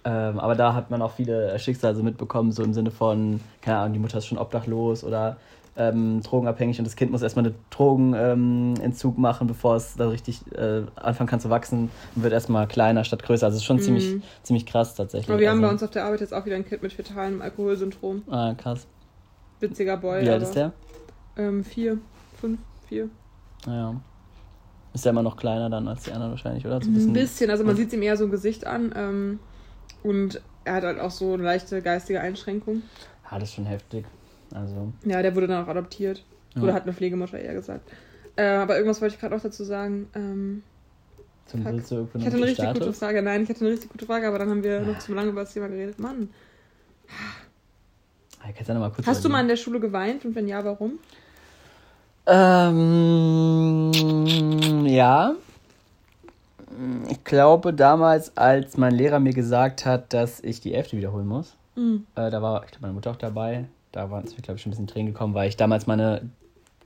Ähm, aber da hat man auch viele Schicksale mitbekommen, so im Sinne von, keine Ahnung, die Mutter ist schon obdachlos oder ähm, drogenabhängig und das Kind muss erstmal einen Drogenentzug machen, bevor es da richtig äh, anfangen kann zu wachsen und wird erstmal kleiner statt größer. Also es ist schon ziemlich, ziemlich krass tatsächlich. Mhm. Aber wir haben also, bei uns auf der Arbeit jetzt auch wieder ein Kind mit fetalem Alkoholsyndrom. Ah, krass. Witziger Boy. Wie alt ist der? Ähm, vier, fünf, vier. Naja. Ist ja immer noch kleiner dann als die anderen wahrscheinlich, oder? So Ein bisschen, also man sieht ihm eher so ein Gesicht an. Ähm, und er hat halt auch so eine leichte geistige Einschränkung. Ja, das ist schon heftig. Also, Ja, der wurde dann auch adoptiert. Ja. Oder hat eine Pflegemutter eher gesagt. Äh, aber irgendwas wollte ich gerade auch dazu sagen. Ähm, zum Fuck. ich hatte eine richtig gute. Frage. Nein, ich hatte eine richtig gute Frage, aber dann haben wir noch zu lange über das Thema geredet. Mann, Ah, kannst du ja noch mal kurz hast du mal in der Schule geweint und wenn ja, warum? Ähm, ja. Ich glaube, damals, als mein Lehrer mir gesagt hat, dass ich die Elfte wiederholen muss, Mhm. äh, da war, ich glaube, meine Mutter auch dabei. Da war es mir, glaube ich, schon ein bisschen Tränen gekommen, weil ich damals meine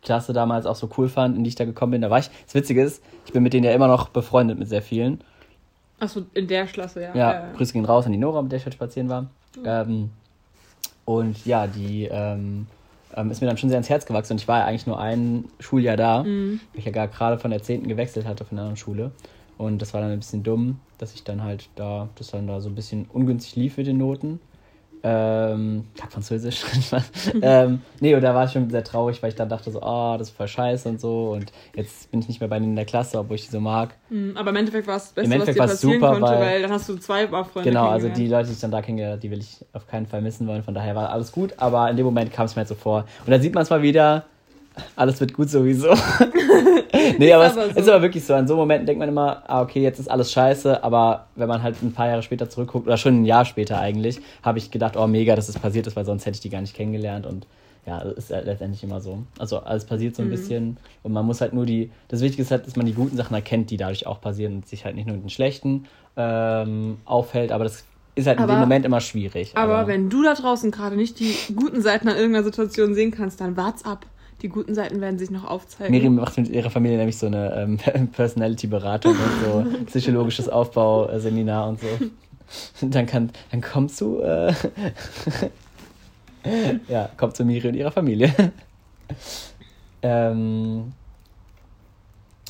Klasse damals auch so cool fand, in die ich da gekommen bin. Da war ich, das Witzige ist, ich bin mit denen ja immer noch befreundet mit sehr vielen. Achso, in der Klasse, ja. Ja, Äh, Grüße gehen raus an die Nora, mit der ich heute spazieren war. Ähm, und ja, die ähm, ähm, ist mir dann schon sehr ans Herz gewachsen. Und ich war ja eigentlich nur ein Schuljahr da, Mhm. weil ich ja gar gerade von der 10. gewechselt hatte von einer anderen Schule. Und das war dann ein bisschen dumm, dass ich dann halt da, das dann da so ein bisschen ungünstig lief mit den Noten. Ähm, Tag Französisch. ähm, nee, und da war ich schon sehr traurig, weil ich dann dachte so, ah, das ist voll scheiße und so. Und jetzt bin ich nicht mehr bei denen in der Klasse, obwohl ich die so mag. Mhm, Aber im Endeffekt war es das Beste, was dir passieren super, konnte, weil- weil, dann hast du zwei Freunde Genau, also die. Leute, die ich dann da kennengelernt habe, die will ich auf keinen Fall missen wollen. Von daher war alles gut, aber in dem Moment kam es mir halt so vor. Und da sieht man es mal wieder, alles wird gut sowieso. nee, aber, aber es so. ist aber wirklich so. An so Momenten denkt man immer, ah, okay, jetzt ist alles scheiße, aber wenn man halt ein paar Jahre später zurückguckt, oder schon ein Jahr später eigentlich, habe ich gedacht, oh mega, dass es passiert ist, weil sonst hätte ich die gar nicht kennengelernt und ja, das ist letztendlich immer so. Also alles passiert so ein bisschen und man muss halt nur die, das Wichtige ist halt, dass man die guten Sachen erkennt, die dadurch auch passieren und sich halt nicht nur mit den schlechten ähm, aufhält, aber das ist halt in Aber- dem Moment immer schwierig. Aber wenn du da draußen gerade nicht die guten Seiten an irgendeiner Situation sehen kannst, dann wart's ab. Die guten Seiten werden sich noch aufzeigen. Miriam macht mit ihrer Familie nämlich so eine ähm, Personality-Beratung und so psychologisches Aufbauseminar und so. Und dann kann, dann kommst du, äh, ja, kommt zu Miri und ihrer Familie. ähm,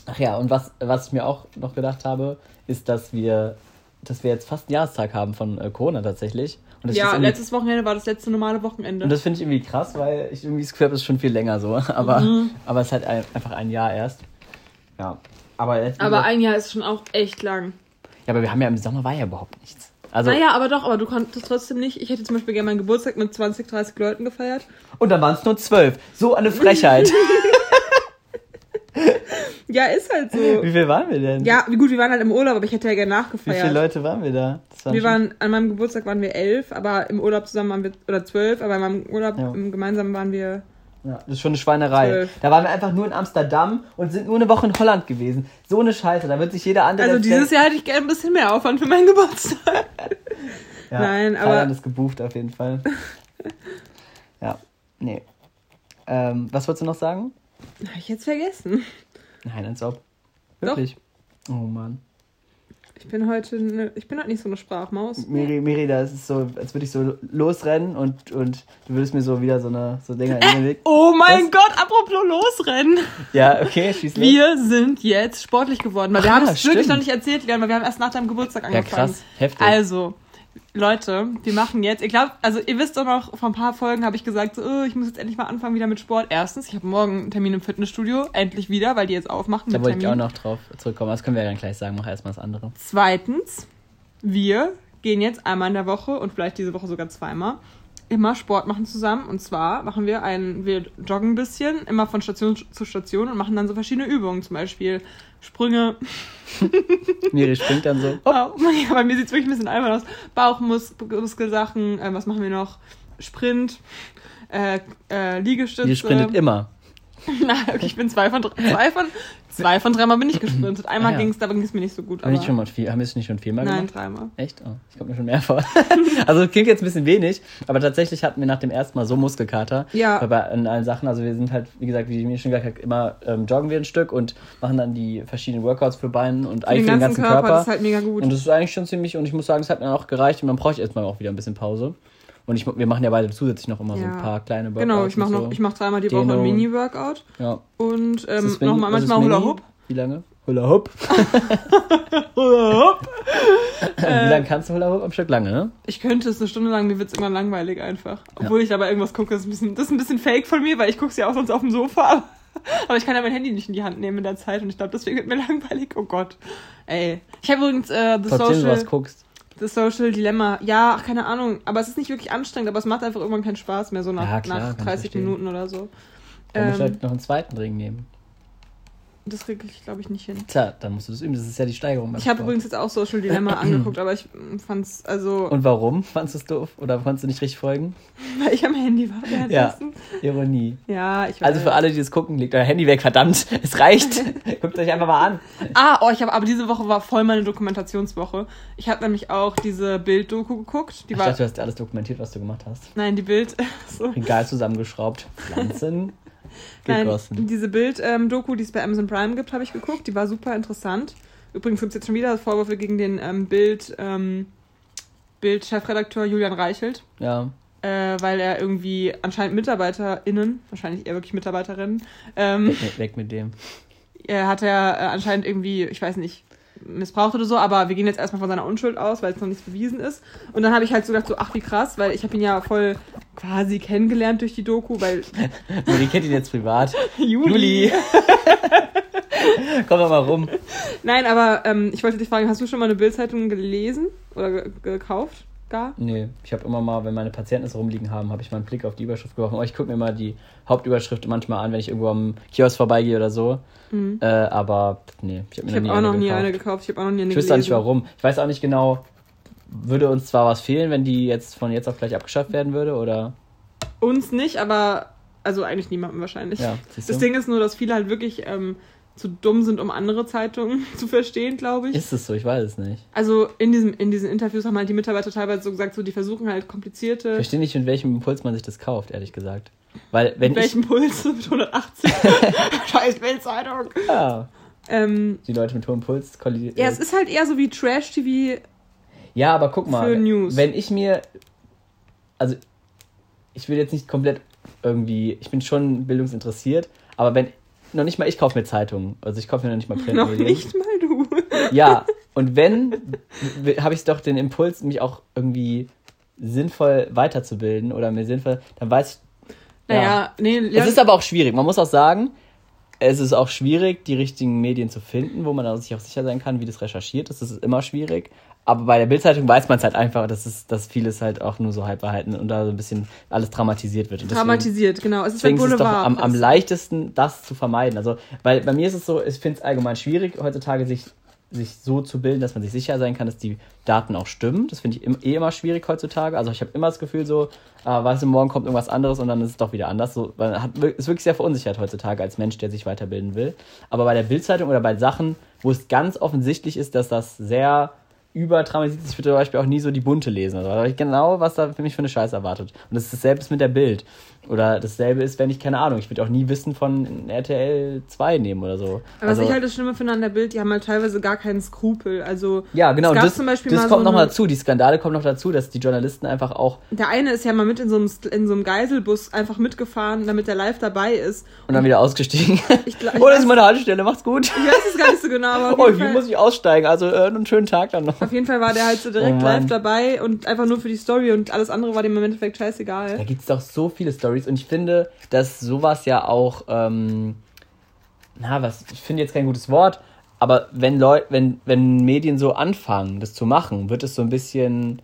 ach ja, und was, was ich mir auch noch gedacht habe, ist, dass wir, dass wir jetzt fast einen Jahrestag haben von äh, Corona tatsächlich. Ja, letztes Wochenende war das letzte normale Wochenende. und das finde ich irgendwie krass, weil ich irgendwie es ist schon viel länger so. Aber, aber es ist halt ein, einfach ein Jahr erst. Ja. Aber, aber ein Jahr ist schon auch echt lang. ja, aber wir haben ja im Sommer war ja überhaupt nichts. Also, naja, aber doch, aber du konntest trotzdem nicht. Ich hätte zum Beispiel gerne meinen Geburtstag mit 20, 30 Leuten gefeiert. Und dann waren es nur zwölf. So eine Frechheit. Ja, ist halt so. Wie viel waren wir denn? Ja, wie gut, wir waren halt im Urlaub, aber ich hätte ja gerne Wie nachgefeiert. viele Leute waren wir da? Das Wir waren, an meinem Geburtstag waren wir elf, aber im Urlaub zusammen waren wir, oder zwölf, aber in meinem Urlaub Ja. im gemeinsamen waren wir, Ja, das ist schon eine Schweinerei. Zwölf. Da waren wir einfach nur in Amsterdam und sind nur eine Woche in Holland gewesen. So eine Scheiße. Da wird sich jeder andere. also dieses Jahr hätte ich gerne ein bisschen mehr Aufwand für meinen Geburtstag. ja, Nein, aber- Thailand ist gebucht auf jeden Fall. ja, nee. Ähm, was wolltest du noch sagen? Hab ich jetzt vergessen. Nein, als ob. Doch. Wirklich. Oh Mann. Ich bin heute, ne, ich bin halt nicht so eine Sprachmaus. Miri, Miri, da ist es so, als würde ich so losrennen und, und du würdest mir so wieder so eine so Dinger in den Weg. Oh mein Was? Gott, apropos losrennen. Ja, okay, schieß los. Wir sind jetzt sportlich geworden, weil wir Ah, haben es wirklich noch nicht erzählt, weil wir haben erst nach deinem Geburtstag Ja, angefangen. krass. Heftig. Also, Leute, wir machen jetzt, ich glaube, also ihr wisst doch noch, vor ein paar Folgen habe ich gesagt, so, oh, ich muss jetzt endlich mal anfangen wieder mit Sport. Erstens, ich habe morgen einen Termin im Fitnessstudio, endlich wieder, weil die jetzt aufmachen da wollte ich auch noch drauf zurückkommen. Das können wir ja dann gleich sagen. Mach erstmal das andere. Zweitens, wir gehen jetzt einmal in der Woche und vielleicht diese Woche sogar zweimal immer Sport machen zusammen. Und zwar machen wir ein, wir joggen ein bisschen, immer von Station zu Station und machen dann so verschiedene Übungen, zum Beispiel Sprünge. Miri springt dann so. Bauch, ja, bei mir sieht es wirklich ein bisschen albern aus. Bauchmuskelsachen, äh, was machen wir noch? Sprint, äh, äh, Liegestütze. Miri sprintet immer. Nein, okay, ich bin zwei von, drei- zwei von, zwei von dreimal bin ich gesprintet. Einmal Ah, ja. ging es, da ging es mir nicht so gut. Haben, Aber, wir schon mal viel, haben wir es nicht schon viermal nein, gemacht? dreimal. Echt? Oh, ich komme mir schon mehr vor. also klingt jetzt ein bisschen wenig, aber tatsächlich hatten wir nach dem ersten Mal so Muskelkater. Ja. Weil Bei in allen Sachen, also wir sind halt, wie gesagt, wie mir schon gesagt habe, immer ähm, joggen wir ein Stück und machen dann die verschiedenen Workouts für Beine und Für eigentlich für den ganzen Körper. das ist halt mega gut. Und das ist eigentlich schon ziemlich, und ich muss sagen, es hat mir auch gereicht und dann brauche ich erstmal auch wieder ein bisschen Pause. Und ich, wir machen ja beide zusätzlich noch immer so Ja. ein paar kleine Workouts. genau, ich mache so. ich mache dreimal die Woche Dehno. ein Mini-Workout Ja. und ähm, nochmal manchmal Hula? Hoop. Wie lange? Hula Hoop. Hula Hoop. Wie lange kannst du Hula Hoop am Stück? Lange, ne? Ich könnte es eine Stunde lang, mir wird es irgendwann langweilig einfach. Obwohl ich dabei irgendwas gucke, das ist ein bisschen, das ist ein bisschen fake von mir, weil ich gucke es ja auch sonst auf dem Sofa. Aber, aber ich kann ja mein Handy nicht in die Hand nehmen in der Zeit und ich glaube, deswegen wird mir langweilig. Oh Gott. Ey. Ich habe übrigens äh, The, Trotzdem du was Social, guckst. The Social Dilemma. Ja, ach, keine Ahnung. Aber es ist nicht wirklich anstrengend, aber es macht einfach irgendwann keinen Spaß mehr, so nach, Ja, klar, nach kann ich 30 verstehen. Minuten oder so. Dann musst du Ähm, halt noch einen zweiten Ring nehmen. Das kriege ich, glaube ich, nicht hin. Tja, dann musst du das üben. Das ist ja die Steigerung. Ich habe übrigens jetzt auch Social Dilemma angeguckt, aber ich mm, fand's, also, Und warum? Fandest du es doof? Oder konntest du nicht richtig folgen? weil ich am Handy war währenddessen. Ironie. Ja, ich weiß. Also für alle, die das gucken, legt euer Handy weg, verdammt. Es reicht. Guckt euch einfach mal an. Ah, oh, ich habe aber diese Woche war voll meine Dokumentationswoche. Ich habe nämlich auch diese Bild-Doku geguckt. Die Ich war. dachte, du hast alles dokumentiert, was du gemacht hast. nein, die Bild. so. Regal zusammengeschraubt. Pflanzen. Nein, Gegossen. diese Bild-Doku, die es bei Amazon Prime gibt, habe ich geguckt. Die war super interessant. Übrigens gibt es jetzt schon wieder Vorwürfe gegen den ähm, Bild, ähm, Bild-Chefredakteur Julian Reichelt. Ja. Äh, weil er irgendwie anscheinend MitarbeiterInnen, wahrscheinlich eher wirklich MitarbeiterInnen, ähm, Weg, mit- weg mit dem. er hat er äh, anscheinend irgendwie, ich weiß nicht, missbraucht oder so, aber wir gehen jetzt erstmal von seiner Unschuld aus, weil es noch nichts bewiesen ist. Und dann habe ich halt so gedacht, so, ach wie krass, weil ich habe ihn ja voll quasi kennengelernt durch die Doku, weil Die kennt ihn jetzt privat. Juli. Juli. Komm doch mal rum. Nein, aber ähm, ich wollte dich fragen, hast du schon mal eine Bildzeitung gelesen oder ge gekauft? Gar? Nee, ich habe immer mal, wenn meine Patienten es rumliegen haben, habe ich mal einen Blick auf die Überschrift geworfen. Aber ich gucke mir mal die Hauptüberschrift manchmal an, wenn ich irgendwo am Kiosk vorbeigehe oder so. Mhm. Äh, aber nee, ich habe mir Ich habe noch auch noch eine nie gekauft. eine gekauft, ich habe auch noch nie eine Ich wüsste auch nicht warum. Ich weiß auch nicht genau, würde uns zwar was fehlen, wenn die jetzt von jetzt auf gleich abgeschafft werden würde, oder? Uns nicht, aber also eigentlich niemandem wahrscheinlich. Ja, Das? Ding ist nur, dass viele halt wirklich ähm, zu dumm sind, um andere Zeitungen zu verstehen, glaube ich. Ist es so? Ich weiß es nicht. Also in, diesem, in diesen Interviews haben halt die Mitarbeiter teilweise so gesagt, so die versuchen halt Ich komplizierte. verstehe nicht, mit welchem Impuls man sich das kauft, ehrlich gesagt. Weil, wenn Mit welchem Puls? Mit 180. Scheiß Bildzeitung. ich. Ja, Ähm, die Leute mit hohem Puls kollidieren. ja, es ist halt eher so wie Trash-TV. Ja, aber guck mal, wenn ich mir, also ich will jetzt nicht komplett irgendwie, ich bin schon bildungsinteressiert, aber wenn, noch nicht mal ich kaufe mir Zeitungen, also ich kaufe mir noch nicht mal Noch Printmedien. nicht mal du. Ja, und wenn, habe ich doch den Impuls, mich auch irgendwie sinnvoll weiterzubilden oder mir sinnvoll, dann weiß ich, Naja, nee, es ist aber auch schwierig. Man muss auch sagen, es ist auch schwierig, die richtigen Medien zu finden, wo man sich auch sicher sein kann, wie das recherchiert ist. Das ist immer schwierig. Aber bei der Bildzeitung weiß man es halt einfach, dass, es, dass vieles halt auch nur so Halbwahrheiten und da so ein bisschen alles dramatisiert wird. Und deswegen, Dramatisiert, genau. Es ist deswegen ist es doch am, am leichtesten, das zu vermeiden. Also, weil bei mir ist es so, ich finde es allgemein schwierig, heutzutage sich, sich so zu bilden, dass man sich sicher sein kann, dass die Daten auch stimmen. Das finde ich eh immer schwierig heutzutage. Also ich habe immer das Gefühl so, ah, weißt du, morgen kommt irgendwas anderes und dann ist es doch wieder anders. So, man hat, ist wirklich sehr verunsichert heutzutage als Mensch, der sich weiterbilden will. Aber bei der Bildzeitung oder bei Sachen, wo es ganz offensichtlich ist, dass das sehr überdramatisiert ist, ich würde zum Beispiel auch nie so die Bunte lesen. Also, da weiß ich genau, was da für mich für eine Scheiße erwartet. Und das ist dasselbe mit der Bild. Oder dasselbe ist, wenn ich, keine Ahnung, ich würde auch nie Wissen von RTL 2 nehmen oder so. Aber also, was ich halt das Schlimme finde an der Bild, die haben halt teilweise gar keinen Skrupel. Also ja, genau, es gab das, zum Beispiel das mal kommt so noch eine- dazu. Die Skandale kommen noch dazu, dass die Journalisten einfach auch Der eine ist ja mal mit in so einem, in so einem Geiselbus einfach mitgefahren, damit er live dabei ist. und dann wieder ausgestiegen. Ich ich oh, das ist meine Haltestelle, macht's gut. Ich weiß es gar nicht so genau, aber Oh, Fall, muss ich aussteigen. Also äh, einen schönen Tag dann noch. auf jeden Fall war der halt so direkt Oh live dabei und einfach nur für die Story und alles andere war dem im Endeffekt Da scheißegal. gibt es doch so viele Stories und ich finde, dass sowas ja auch, ähm, na, was, ich finde jetzt kein gutes Wort, aber wenn Leute, wenn, wenn Medien so anfangen, das zu machen, wird es so ein bisschen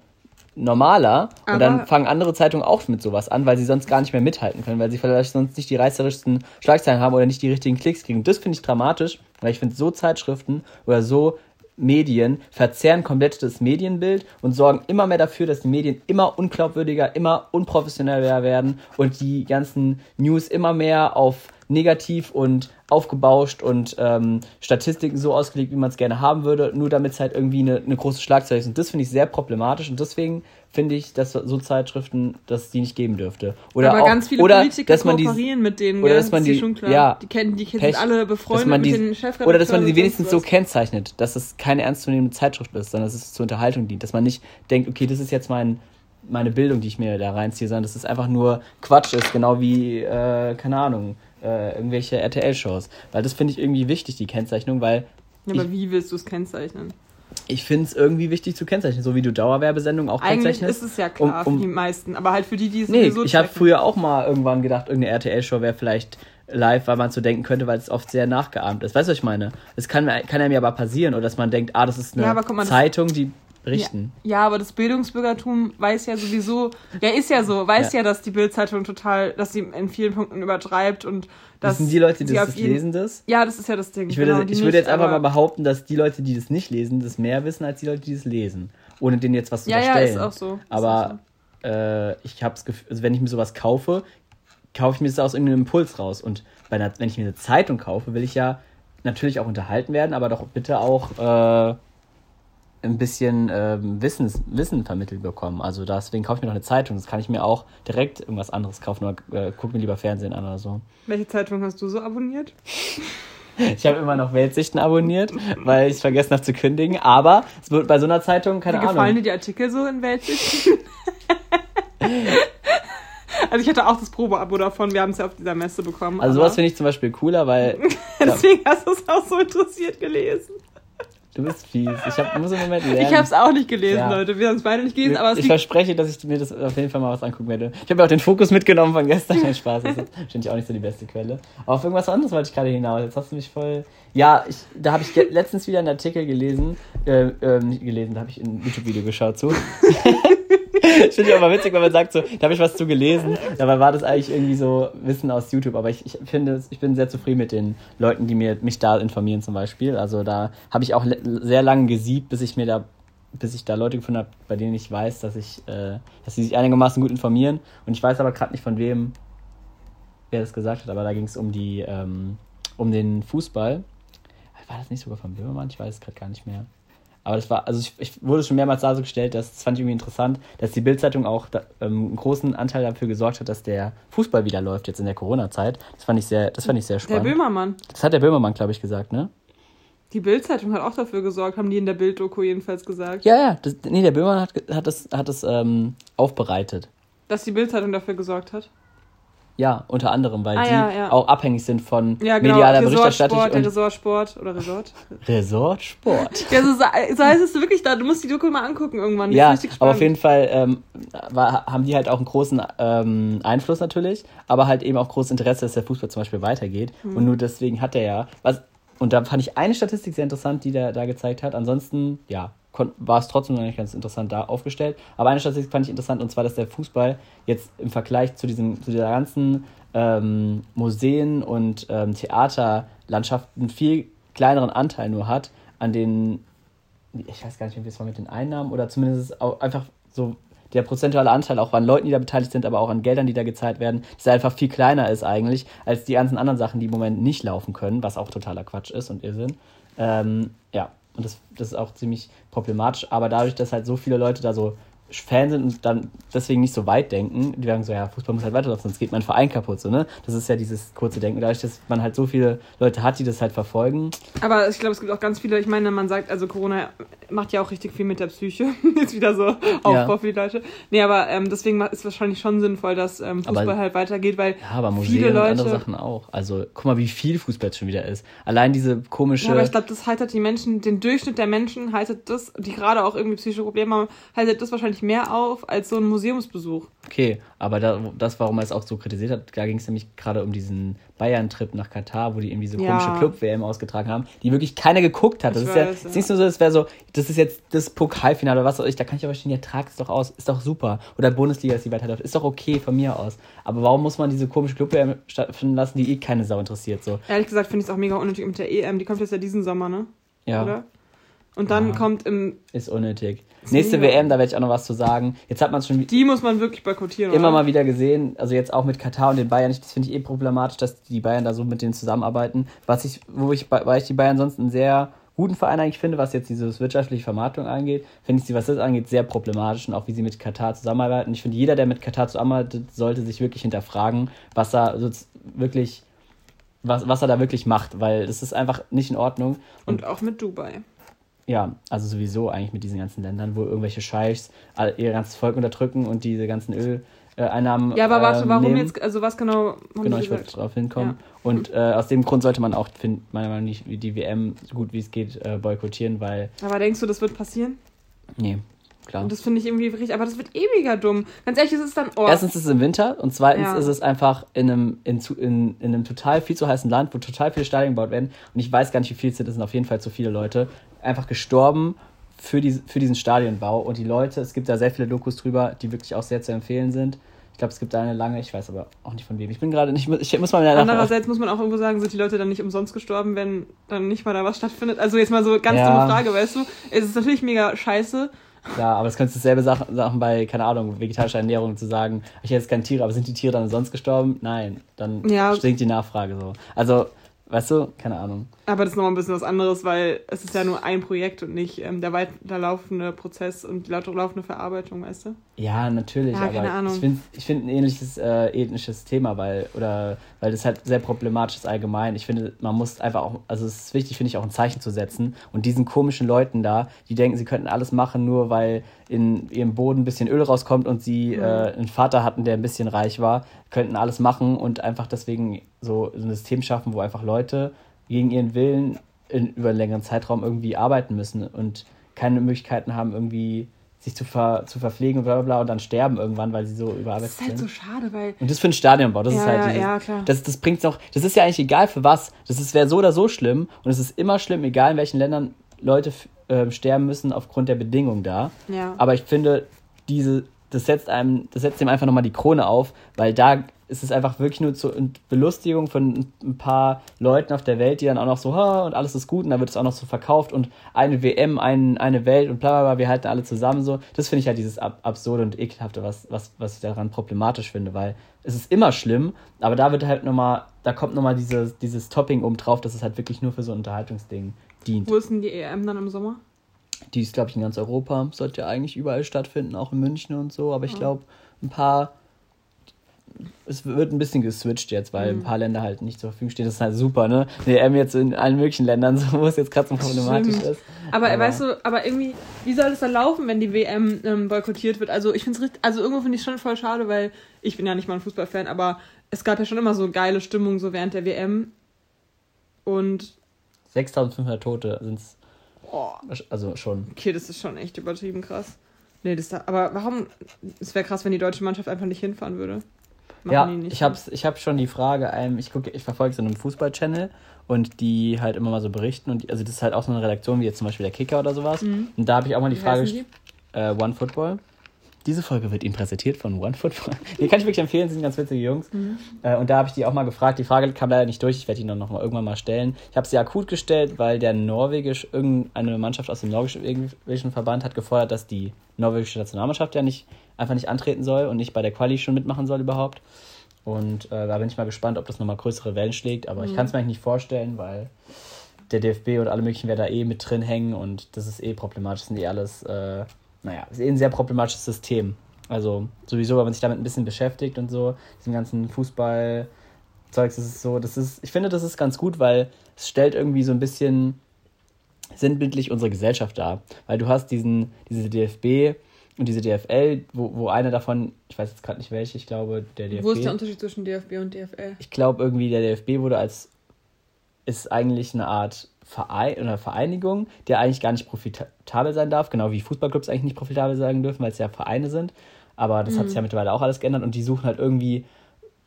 normaler und Aber- dann fangen andere Zeitungen auch mit sowas an, weil sie sonst gar nicht mehr mithalten können, weil sie vielleicht sonst nicht die reißerischsten Schlagzeilen haben oder nicht die richtigen Klicks kriegen. Das finde ich dramatisch, weil ich finde, so Zeitschriften oder so Medien verzerren komplett das Medienbild und sorgen immer mehr dafür, dass die Medien immer unglaubwürdiger, immer unprofessioneller werden und die ganzen News immer mehr auf negativ und aufgebauscht und ähm, Statistiken so ausgelegt, wie man es gerne haben würde, nur damit es halt irgendwie eine, eine große Schlagzeile ist. Und das finde ich sehr problematisch und deswegen finde ich, dass so Zeitschriften, dass es die nicht geben dürfte. Oder aber auch, ganz viele oder, Politiker dass man die, kooperieren mit denen, oder dass man die- schon klar. ja, die kennen, die sind Pech, alle dass befreundet mit die, den Chefredakteuren. oder dass man die wenigstens so kennzeichnet, dass es keine ernstzunehmende Zeitschrift ist, sondern dass es zur Unterhaltung dient. Dass man nicht denkt, okay, das ist jetzt mein, meine Bildung, die ich mir da reinziehe, sondern dass es einfach nur Quatsch ist, genau wie, äh, keine Ahnung, äh, irgendwelche RTL-Shows. Weil das finde ich irgendwie wichtig, die Kennzeichnung, weil Ja, aber wie willst du es kennzeichnen? ich finde es irgendwie wichtig zu kennzeichnen, so wie du Dauerwerbesendungen auch Eigentlich kennzeichnest. ist es ja klar Um- um- für die meisten, aber halt für die, die es Nee, sowieso ich habe früher auch mal irgendwann gedacht, irgendeine RTL-Show wäre vielleicht live, weil man so denken könnte, weil es oft sehr nachgeahmt ist. Weißt du, was ich meine? Es kann, kann einem ja aber passieren, oder dass man denkt, ah, das ist eine Ja, mal, Zeitung, die berichten. Ja, aber das Bildungsbürgertum weiß ja sowieso, ja ist ja so, weiß ja, Ja. dass die Bildzeitung total, dass sie in vielen Punkten übertreibt und Das dass sind die Leute, die sie das, das jeden- lesen, das. Ja, das ist ja das Ding. Ich würde, genau, die ich würde nicht, jetzt einfach mal behaupten, dass die Leute, die das nicht lesen, das mehr wissen als die Leute, die das lesen. Ohne denen jetzt was zu Ja, ja, unterstellen. ist auch so. Aber äh, ich habe das Gefühl, also wenn ich mir sowas kaufe, kaufe ich mir das aus irgendeinem Impuls raus. Und bei einer, wenn ich mir eine Zeitung kaufe, will ich ja natürlich auch unterhalten werden, aber doch bitte auch äh, ein bisschen ähm, Wissens, Wissen vermittelt bekommen. Also deswegen kaufe ich mir noch eine Zeitung. Das kann ich mir auch direkt irgendwas anderes kaufen oder äh, guck mir lieber Fernsehen an oder so. Welche Zeitung hast du so abonniert? Ich habe immer noch Weltsichten abonniert, weil ich vergessen habe zu kündigen. Aber es wird bei so einer Zeitung, keine Wie gefallen dir Ahnung. die Artikel so in Weltsichten? also ich hatte auch das Probeabo davon, wir haben es ja auf dieser Messe bekommen. Also sowas finde ich zum Beispiel cooler, weil Deswegen hast du es auch so interessiert gelesen. Du bist fies. Ich hab, muss im Moment lernen. Ich habe es auch nicht gelesen, Ja. Leute. Wir haben es beide nicht gelesen, aber es ich verspreche, dass ich mir das auf jeden Fall mal was angucken werde. Ich habe ja auch den Fokus mitgenommen von gestern. Kein Spaß, das ist wahrscheinlich auch nicht so die beste Quelle. Aber auf irgendwas anderes wollte ich gerade hinaus. Jetzt hast du mich voll. Ja, ich, da habe ich letztens wieder einen Artikel gelesen. Äh, ähm, nicht gelesen, da habe ich ein YouTube-Video geschaut zu. Ich finde ja immer witzig, wenn man sagt so, da habe ich was zu gelesen. Dabei war das eigentlich irgendwie so Wissen aus YouTube. Aber ich, ich finde, ich bin sehr zufrieden mit den Leuten, die mir, mich da informieren zum Beispiel. Also da habe ich auch sehr lange gesiebt, bis ich mir da, bis ich da Leute gefunden habe, bei denen ich weiß, dass ich, äh, dass sie sich einigermaßen gut informieren. Und ich weiß aber gerade nicht von wem, wer das gesagt hat. Aber da ging es um die, ähm, um den Fußball. War das nicht sogar von Böhmermann? Ich weiß es gerade gar nicht mehr. Aber das war, also ich, ich wurde schon mehrmals da so gestellt, dass, das fand ich irgendwie interessant, dass die Bildzeitung auch da, ähm, einen großen Anteil dafür gesorgt hat, dass der Fußball wieder läuft jetzt in der Corona-Zeit. Das fand ich sehr, das fand ich sehr der spannend. Böhmermann. das hat der Böhmermann, glaube ich, gesagt, ne? Die Bildzeitung hat auch dafür gesorgt, haben die in der Bilddoku jedenfalls gesagt, Ja, ja. Das, nee, der Böhmermann hat, hat das, hat das ähm, aufbereitet. dass die Bildzeitung dafür gesorgt hat. Ja, unter anderem, weil Ah, die ja, ja. auch abhängig sind von Ja, genau. medialer Berichterstattung und Resortsport oder Resort. Resortsport. Ja, so, so heißt es wirklich da. Du musst die Doku mal angucken irgendwann. Die Ja, aber auf jeden Fall ähm, war, haben die halt auch einen großen ähm, Einfluss natürlich, aber halt eben auch großes Interesse, dass der Fußball zum Beispiel weitergeht. Hm. Und nur deswegen hat er ja, was, und da fand ich eine Statistik sehr interessant, die der da gezeigt hat. Ansonsten, ja, war es trotzdem noch nicht ganz interessant da aufgestellt. Aber eine Statistik fand ich interessant, und zwar, dass der Fußball jetzt im Vergleich zu, diesem, zu dieser ganzen ähm, Museen und ähm, Theaterlandschaften einen viel kleineren Anteil nur hat an den ich weiß gar nicht, wie es war mit den Einnahmen oder zumindest auch einfach so der prozentuale Anteil auch an Leuten, die da beteiligt sind, aber auch an Geldern, die da gezahlt werden, dass einfach viel kleiner ist eigentlich als die ganzen anderen Sachen, die im Moment nicht laufen können, was auch totaler Quatsch ist und Irrsinn. Ähm, und das, das ist auch ziemlich problematisch, aber dadurch, dass halt so viele Leute da so Fan sind und dann deswegen nicht so weit denken, die sagen so, ja, Fußball muss halt weiterlaufen, sonst geht mein Verein kaputt, so, ne? Das ist ja dieses kurze Denken. Dadurch, dass man halt so viele Leute hat, die das halt verfolgen, Aber ich glaube, es gibt auch ganz viele, ich meine, man sagt, also Corona macht ja auch richtig viel mit der Psyche. Jetzt wieder so Aufbau für die Leute. Nee, aber ähm, deswegen ist wahrscheinlich schon sinnvoll, dass ähm, Fußball Aber- halt weitergeht, weil Ja, aber Museen viele und Leute. andere Sachen auch. Also, guck mal, wie viel Fußball jetzt schon wieder ist. Allein diese komische. Ja, aber ich glaube, das heitert die Menschen, den Durchschnitt der Menschen heitert das, die gerade auch irgendwie psychische Probleme haben, heitert das wahrscheinlich mehr auf als so ein Museumsbesuch. okay, aber da, das, warum er es auch so kritisiert hat, da ging es nämlich gerade um diesen Bayern-Trip nach Katar, wo die irgendwie so Ja. komische Club-WM ausgetragen haben, die wirklich keiner geguckt hat. Das Ich ist ja, weiß, ist ja. nicht nur so, das wäre so, das ist jetzt das Pokalfinale oder was auch ich, da kann ich aber stehen, ja, trag es doch aus, ist doch super. Oder Bundesliga, dass die weiterläuft, ist doch okay von mir aus. Aber warum muss man diese komische Club-WM stattfinden lassen, die eh keine Sau interessiert, so? Ehrlich gesagt finde ich es auch mega unnötig mit der EM. Die kommt jetzt ja diesen Sommer, ne? Ja. Oder? Und dann Ja. kommt im. Ist unnötig. Nächste mega. WM, da werde ich auch noch was zu sagen. Jetzt hat man schon Die muss man wirklich boykottieren. immer oder? mal wieder gesehen, also jetzt auch mit Katar und den Bayern, das finde ich eh problematisch, dass die Bayern da so mit denen zusammenarbeiten. Was ich, wo ich, weil ich die Bayern sonst einen sehr guten Verein eigentlich finde, was jetzt diese wirtschaftliche Vermarktung angeht, finde ich sie, was das angeht, sehr problematisch und auch wie sie mit Katar zusammenarbeiten. Ich finde, jeder, der mit Katar zusammenarbeitet, sollte sich wirklich hinterfragen, was er so wirklich, was, was er da wirklich macht, weil das ist einfach nicht in Ordnung. Und auch mit Dubai. Ja, also sowieso eigentlich mit diesen ganzen Ländern, wo irgendwelche Scheichs ihr ganzes Volk unterdrrücken und diese ganzen Öleinnahmen. Ja, aber warte, ähm, warum nehmen. jetzt, also was genau haben Genau, ich wollte gesagt? darauf hinkommen. Und äh, aus dem Grund sollte man auch, find, meiner Meinung nach, die WM so gut wie es geht äh, boykottieren, weil, Aber denkst du, das wird passieren? nee, klar. Und das finde ich irgendwie richtig, aber das wird eh mega dumm. Ganz ehrlich, es ist dann, oh, Erstens ist es im Winter und zweitens Ja. ist es einfach in einem, in, in, in einem total viel zu heißen Land, wo total viele Stadien gebaut werden. Und ich weiß gar nicht, wie viel es sind, es sind auf jeden Fall zu viele Leute, einfach gestorben für, die, für diesen Stadionbau. Und die Leute, es gibt da sehr viele Dokus drüber, die wirklich auch sehr zu empfehlen sind. Ich glaube, es gibt da eine lange, ich weiß aber auch nicht von wem. Ich bin gerade nicht, ich muss mal wieder Andererseits muss man auch irgendwo sagen, sind die Leute dann nicht umsonst gestorben, wenn dann nicht mal da was stattfindet. Also jetzt mal so ganz Ja. dumme Frage, weißt du? Es ist natürlich mega scheiße. Ja, aber es könntest du dasselbe Sachen, Sachen bei, keine Ahnung, vegetarischer Ernährung zu sagen, ich esse jetzt keine Tiere, aber sind die Tiere dann sonst gestorben? Nein, dann Ja. stinkt die Nachfrage so. Also, weißt du, keine Ahnung. Aber das ist nochmal ein bisschen was anderes, weil es ist ja nur ein Projekt und nicht ähm, der weiterlaufende Prozess und die laufende Verarbeitung, weißt du? Ja, natürlich, Ja, keine aber Ahnung. ich finde ich find ein ähnliches äh, ethnisches Thema, weil, oder, weil das halt sehr problematisch ist allgemein. Ich finde, man muss einfach auch, also es ist wichtig, finde ich, auch ein Zeichen zu setzen. Und diesen komischen Leuten da, die denken, sie könnten alles machen, nur weil in ihrem Boden ein bisschen Öl rauskommt und sie Mhm. äh, einen Vater hatten, der ein bisschen reich war, könnten alles machen und einfach deswegen so ein System schaffen, wo einfach Leute gegen ihren Willen in, über einen längeren Zeitraum irgendwie arbeiten müssen und keine Möglichkeiten haben, irgendwie sich zu, ver, zu verpflegen und bla bla bla und dann sterben irgendwann, weil sie so überarbeitet Das ist halt sind. so schade, weil. und das für einen Stadionbau, das Ja, ist halt ja, dieses, ja, klar. das, das bringt noch, das ist ja eigentlich egal für was. Das wäre so oder so schlimm und es ist immer schlimm, egal in welchen Ländern Leute ähm, sterben müssen aufgrund der Bedingungen da. Ja. Aber ich finde, diese, das setzt einem, das setzt dem einfach nochmal die Krone auf, weil da ist es einfach wirklich nur zur Belustigung von ein paar Leuten auf der Welt, die dann auch noch so, ha, und alles ist gut und dann wird es auch noch so verkauft und eine WM, ein, eine Welt und bla bla bla, wir halten alle zusammen so. Das finde ich halt dieses Ab Absurde und Ekelhafte, was, was, was ich daran problematisch finde, weil es ist immer schlimm, aber da wird halt nochmal, da kommt nochmal dieses, dieses Topping oben drauf, dass es halt wirklich nur für so ein Unterhaltungsding dient. Wo ist denn die EM dann im Sommer? Die ist, glaube ich, in ganz Europa. Sollte ja eigentlich überall stattfinden, auch in München und so. Aber ich glaube, ein paar. Es wird ein bisschen geswitcht jetzt, weil ein paar Länder halt nicht zur Verfügung stehen. Das ist halt super, ne? Eine EM jetzt in allen möglichen Ländern, so, wo es jetzt gerade so problematisch Stimmt. ist. Aber, Aber- weißt du, aber irgendwie, wie soll das dann laufen, wenn die WM ähm, boykottiert wird? Also ich finde es richtig, also irgendwo finde ich schon voll schade, weil ich bin ja nicht mal ein Fußballfan, aber es gab ja schon immer so geile Stimmung so während der WM. Und 6500 Tote sind es. Oh. Also schon. Okay, das ist schon echt übertrieben krass. Nee, das da, aber warum? Es wäre krass, wenn die deutsche Mannschaft einfach nicht hinfahren würde. Machen ja, nicht. ich habe ich hab schon die Frage, ähm, ich gucke, ich verfolge so einen Fußball-Channel und die halt immer mal so berichten und die, also das ist halt auch so eine Redaktion wie jetzt zum Beispiel der Kicker oder sowas. Mhm. Und da habe ich auch mal die Wie Frage, die? äh, One Football. Diese Folge wird Ihnen präsentiert von One Football. Die kann ich wirklich empfehlen, sind ganz witzige Jungs. Mhm. Äh, und da habe ich die auch mal gefragt. Die Frage kam leider nicht durch. Ich werde die noch mal irgendwann mal stellen. Ich habe sie akut gestellt, weil der norwegisch, irgendeine Mannschaft aus dem norwegischen Verband hat gefordert, dass die norwegische Nationalmannschaft ja nicht einfach nicht antreten soll und nicht bei der Quali schon mitmachen soll überhaupt. Und äh, da bin ich mal gespannt, ob das nochmal größere Wellen schlägt. Aber ich kann es mir eigentlich nicht vorstellen, weil der DFB und alle möglichen werden da eh mit drin hängen und das ist eh problematisch. Das sind eh alles, äh, naja, ist eh ein sehr problematisches System. Also sowieso, wenn man sich damit ein bisschen beschäftigt und so, diesem ganzen Fußball-Zeugs, ist es so, das ist, ich finde, das ist ganz gut, weil es stellt irgendwie so ein bisschen sinnbildlich unsere Gesellschaft dar. Weil du hast diesen, diese DFB und diese DFL, wo, wo einer davon, ich weiß jetzt gerade nicht welche, ich glaube der DFB. Wo ist der Unterschied zwischen DFB und DFL? Ich glaube irgendwie, der DFB wurde als, ist eigentlich eine Art Verein oder Vereinigung, der eigentlich gar nicht profitabel sein darf, genau wie Fußballclubs eigentlich nicht profitabel sein dürfen, weil es ja Vereine sind. Aber das hat sich ja mittlerweile auch alles geändert und die suchen halt irgendwie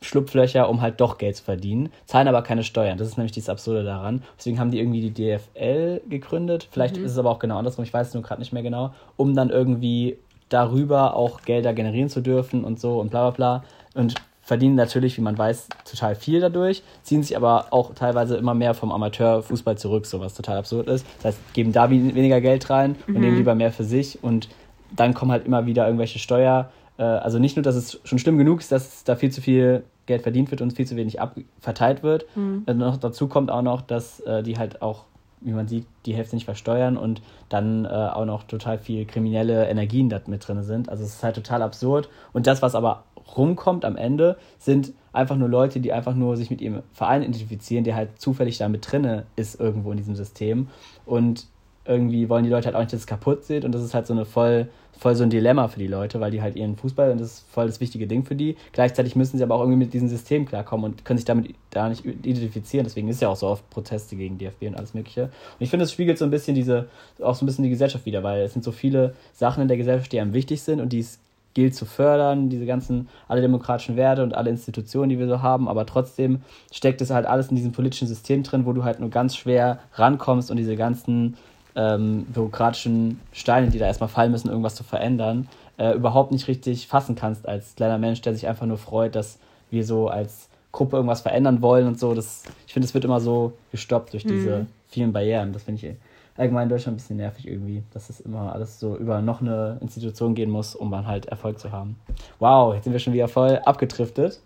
Schlupflöcher, um halt doch Geld zu verdienen, zahlen aber keine Steuern. Das ist nämlich das Absurde daran. Deswegen haben die irgendwie die DFL gegründet. Vielleicht ist es aber auch genau andersrum, ich weiß es nur gerade nicht mehr genau, um dann irgendwie darüber auch Gelder generieren zu dürfen und so und bla bla bla. Und verdienen natürlich, wie man weiß, total viel dadurch, ziehen sich aber auch teilweise immer mehr vom Amateurfußball zurück, so was total absurd ist. Das heißt, geben da wen- weniger Geld rein und nehmen lieber mehr für sich und dann kommen halt immer wieder irgendwelche Steuer. äh, Also nicht nur, dass es schon schlimm genug ist, dass da viel zu viel Geld verdient wird und viel zu wenig verteilt wird. Äh, Noch dazu kommt auch noch, dass äh, die halt auch, wie man sieht, die Hälfte nicht versteuern und dann äh, auch noch total viel kriminelle Energien da mit drin sind. Also es ist halt total absurd. Und das, was aber rumkommt am Ende, sind einfach nur Leute, die einfach nur sich mit ihrem Verein identifizieren, der halt zufällig da mit drinne ist irgendwo in diesem System. Und irgendwie wollen die Leute halt auch nicht, dass es kaputt sieht. Und das ist halt so eine voll, voll so ein Dilemma für die Leute, weil die halt ihren Fußball, und das ist voll das wichtige Ding für die. Gleichzeitig müssen sie aber auch irgendwie mit diesem System klarkommen und können sich damit da nicht identifizieren. Deswegen ist ja auch so oft Proteste gegen DFB und alles Mögliche. Und ich finde, es spiegelt so ein bisschen diese, auch so ein bisschen die Gesellschaft wieder, weil es sind so viele Sachen in der Gesellschaft, die einem wichtig sind und die es gilt zu fördern, diese ganzen, alle demokratischen Werte und alle Institutionen, die wir so haben, aber trotzdem steckt es halt alles in diesem politischen System drin, wo du halt nur ganz schwer rankommst und diese ganzen ähm, bürokratischen Steine, die da erstmal fallen müssen, irgendwas zu verändern, äh, überhaupt nicht richtig fassen kannst als kleiner Mensch, der sich einfach nur freut, dass wir so als Gruppe irgendwas verändern wollen und so. Das, ich finde, es wird immer so gestoppt durch diese vielen Barrieren. Das finde ich allgemein in Deutschland ein bisschen nervig irgendwie, dass es immer alles so über noch eine Institution gehen muss, um dann halt Erfolg zu haben. Wow, jetzt sind wir schon wieder voll abgedriftet.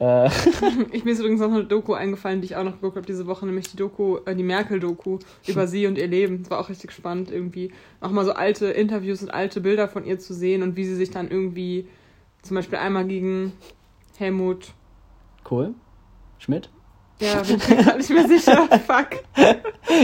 Äh, Ich, mir ist übrigens noch eine Doku eingefallen, die ich auch noch geguckt habe diese Woche, nämlich die Doku, äh, die Merkel-Doku über sie und ihr Leben. Das war auch richtig spannend irgendwie. Auch mal so alte Interviews und alte Bilder von ihr zu sehen und wie sie sich dann irgendwie zum Beispiel einmal gegen Helmut, cool. Schmidt? Ja, bin ich mir gerade nicht mehr sicher, fuck.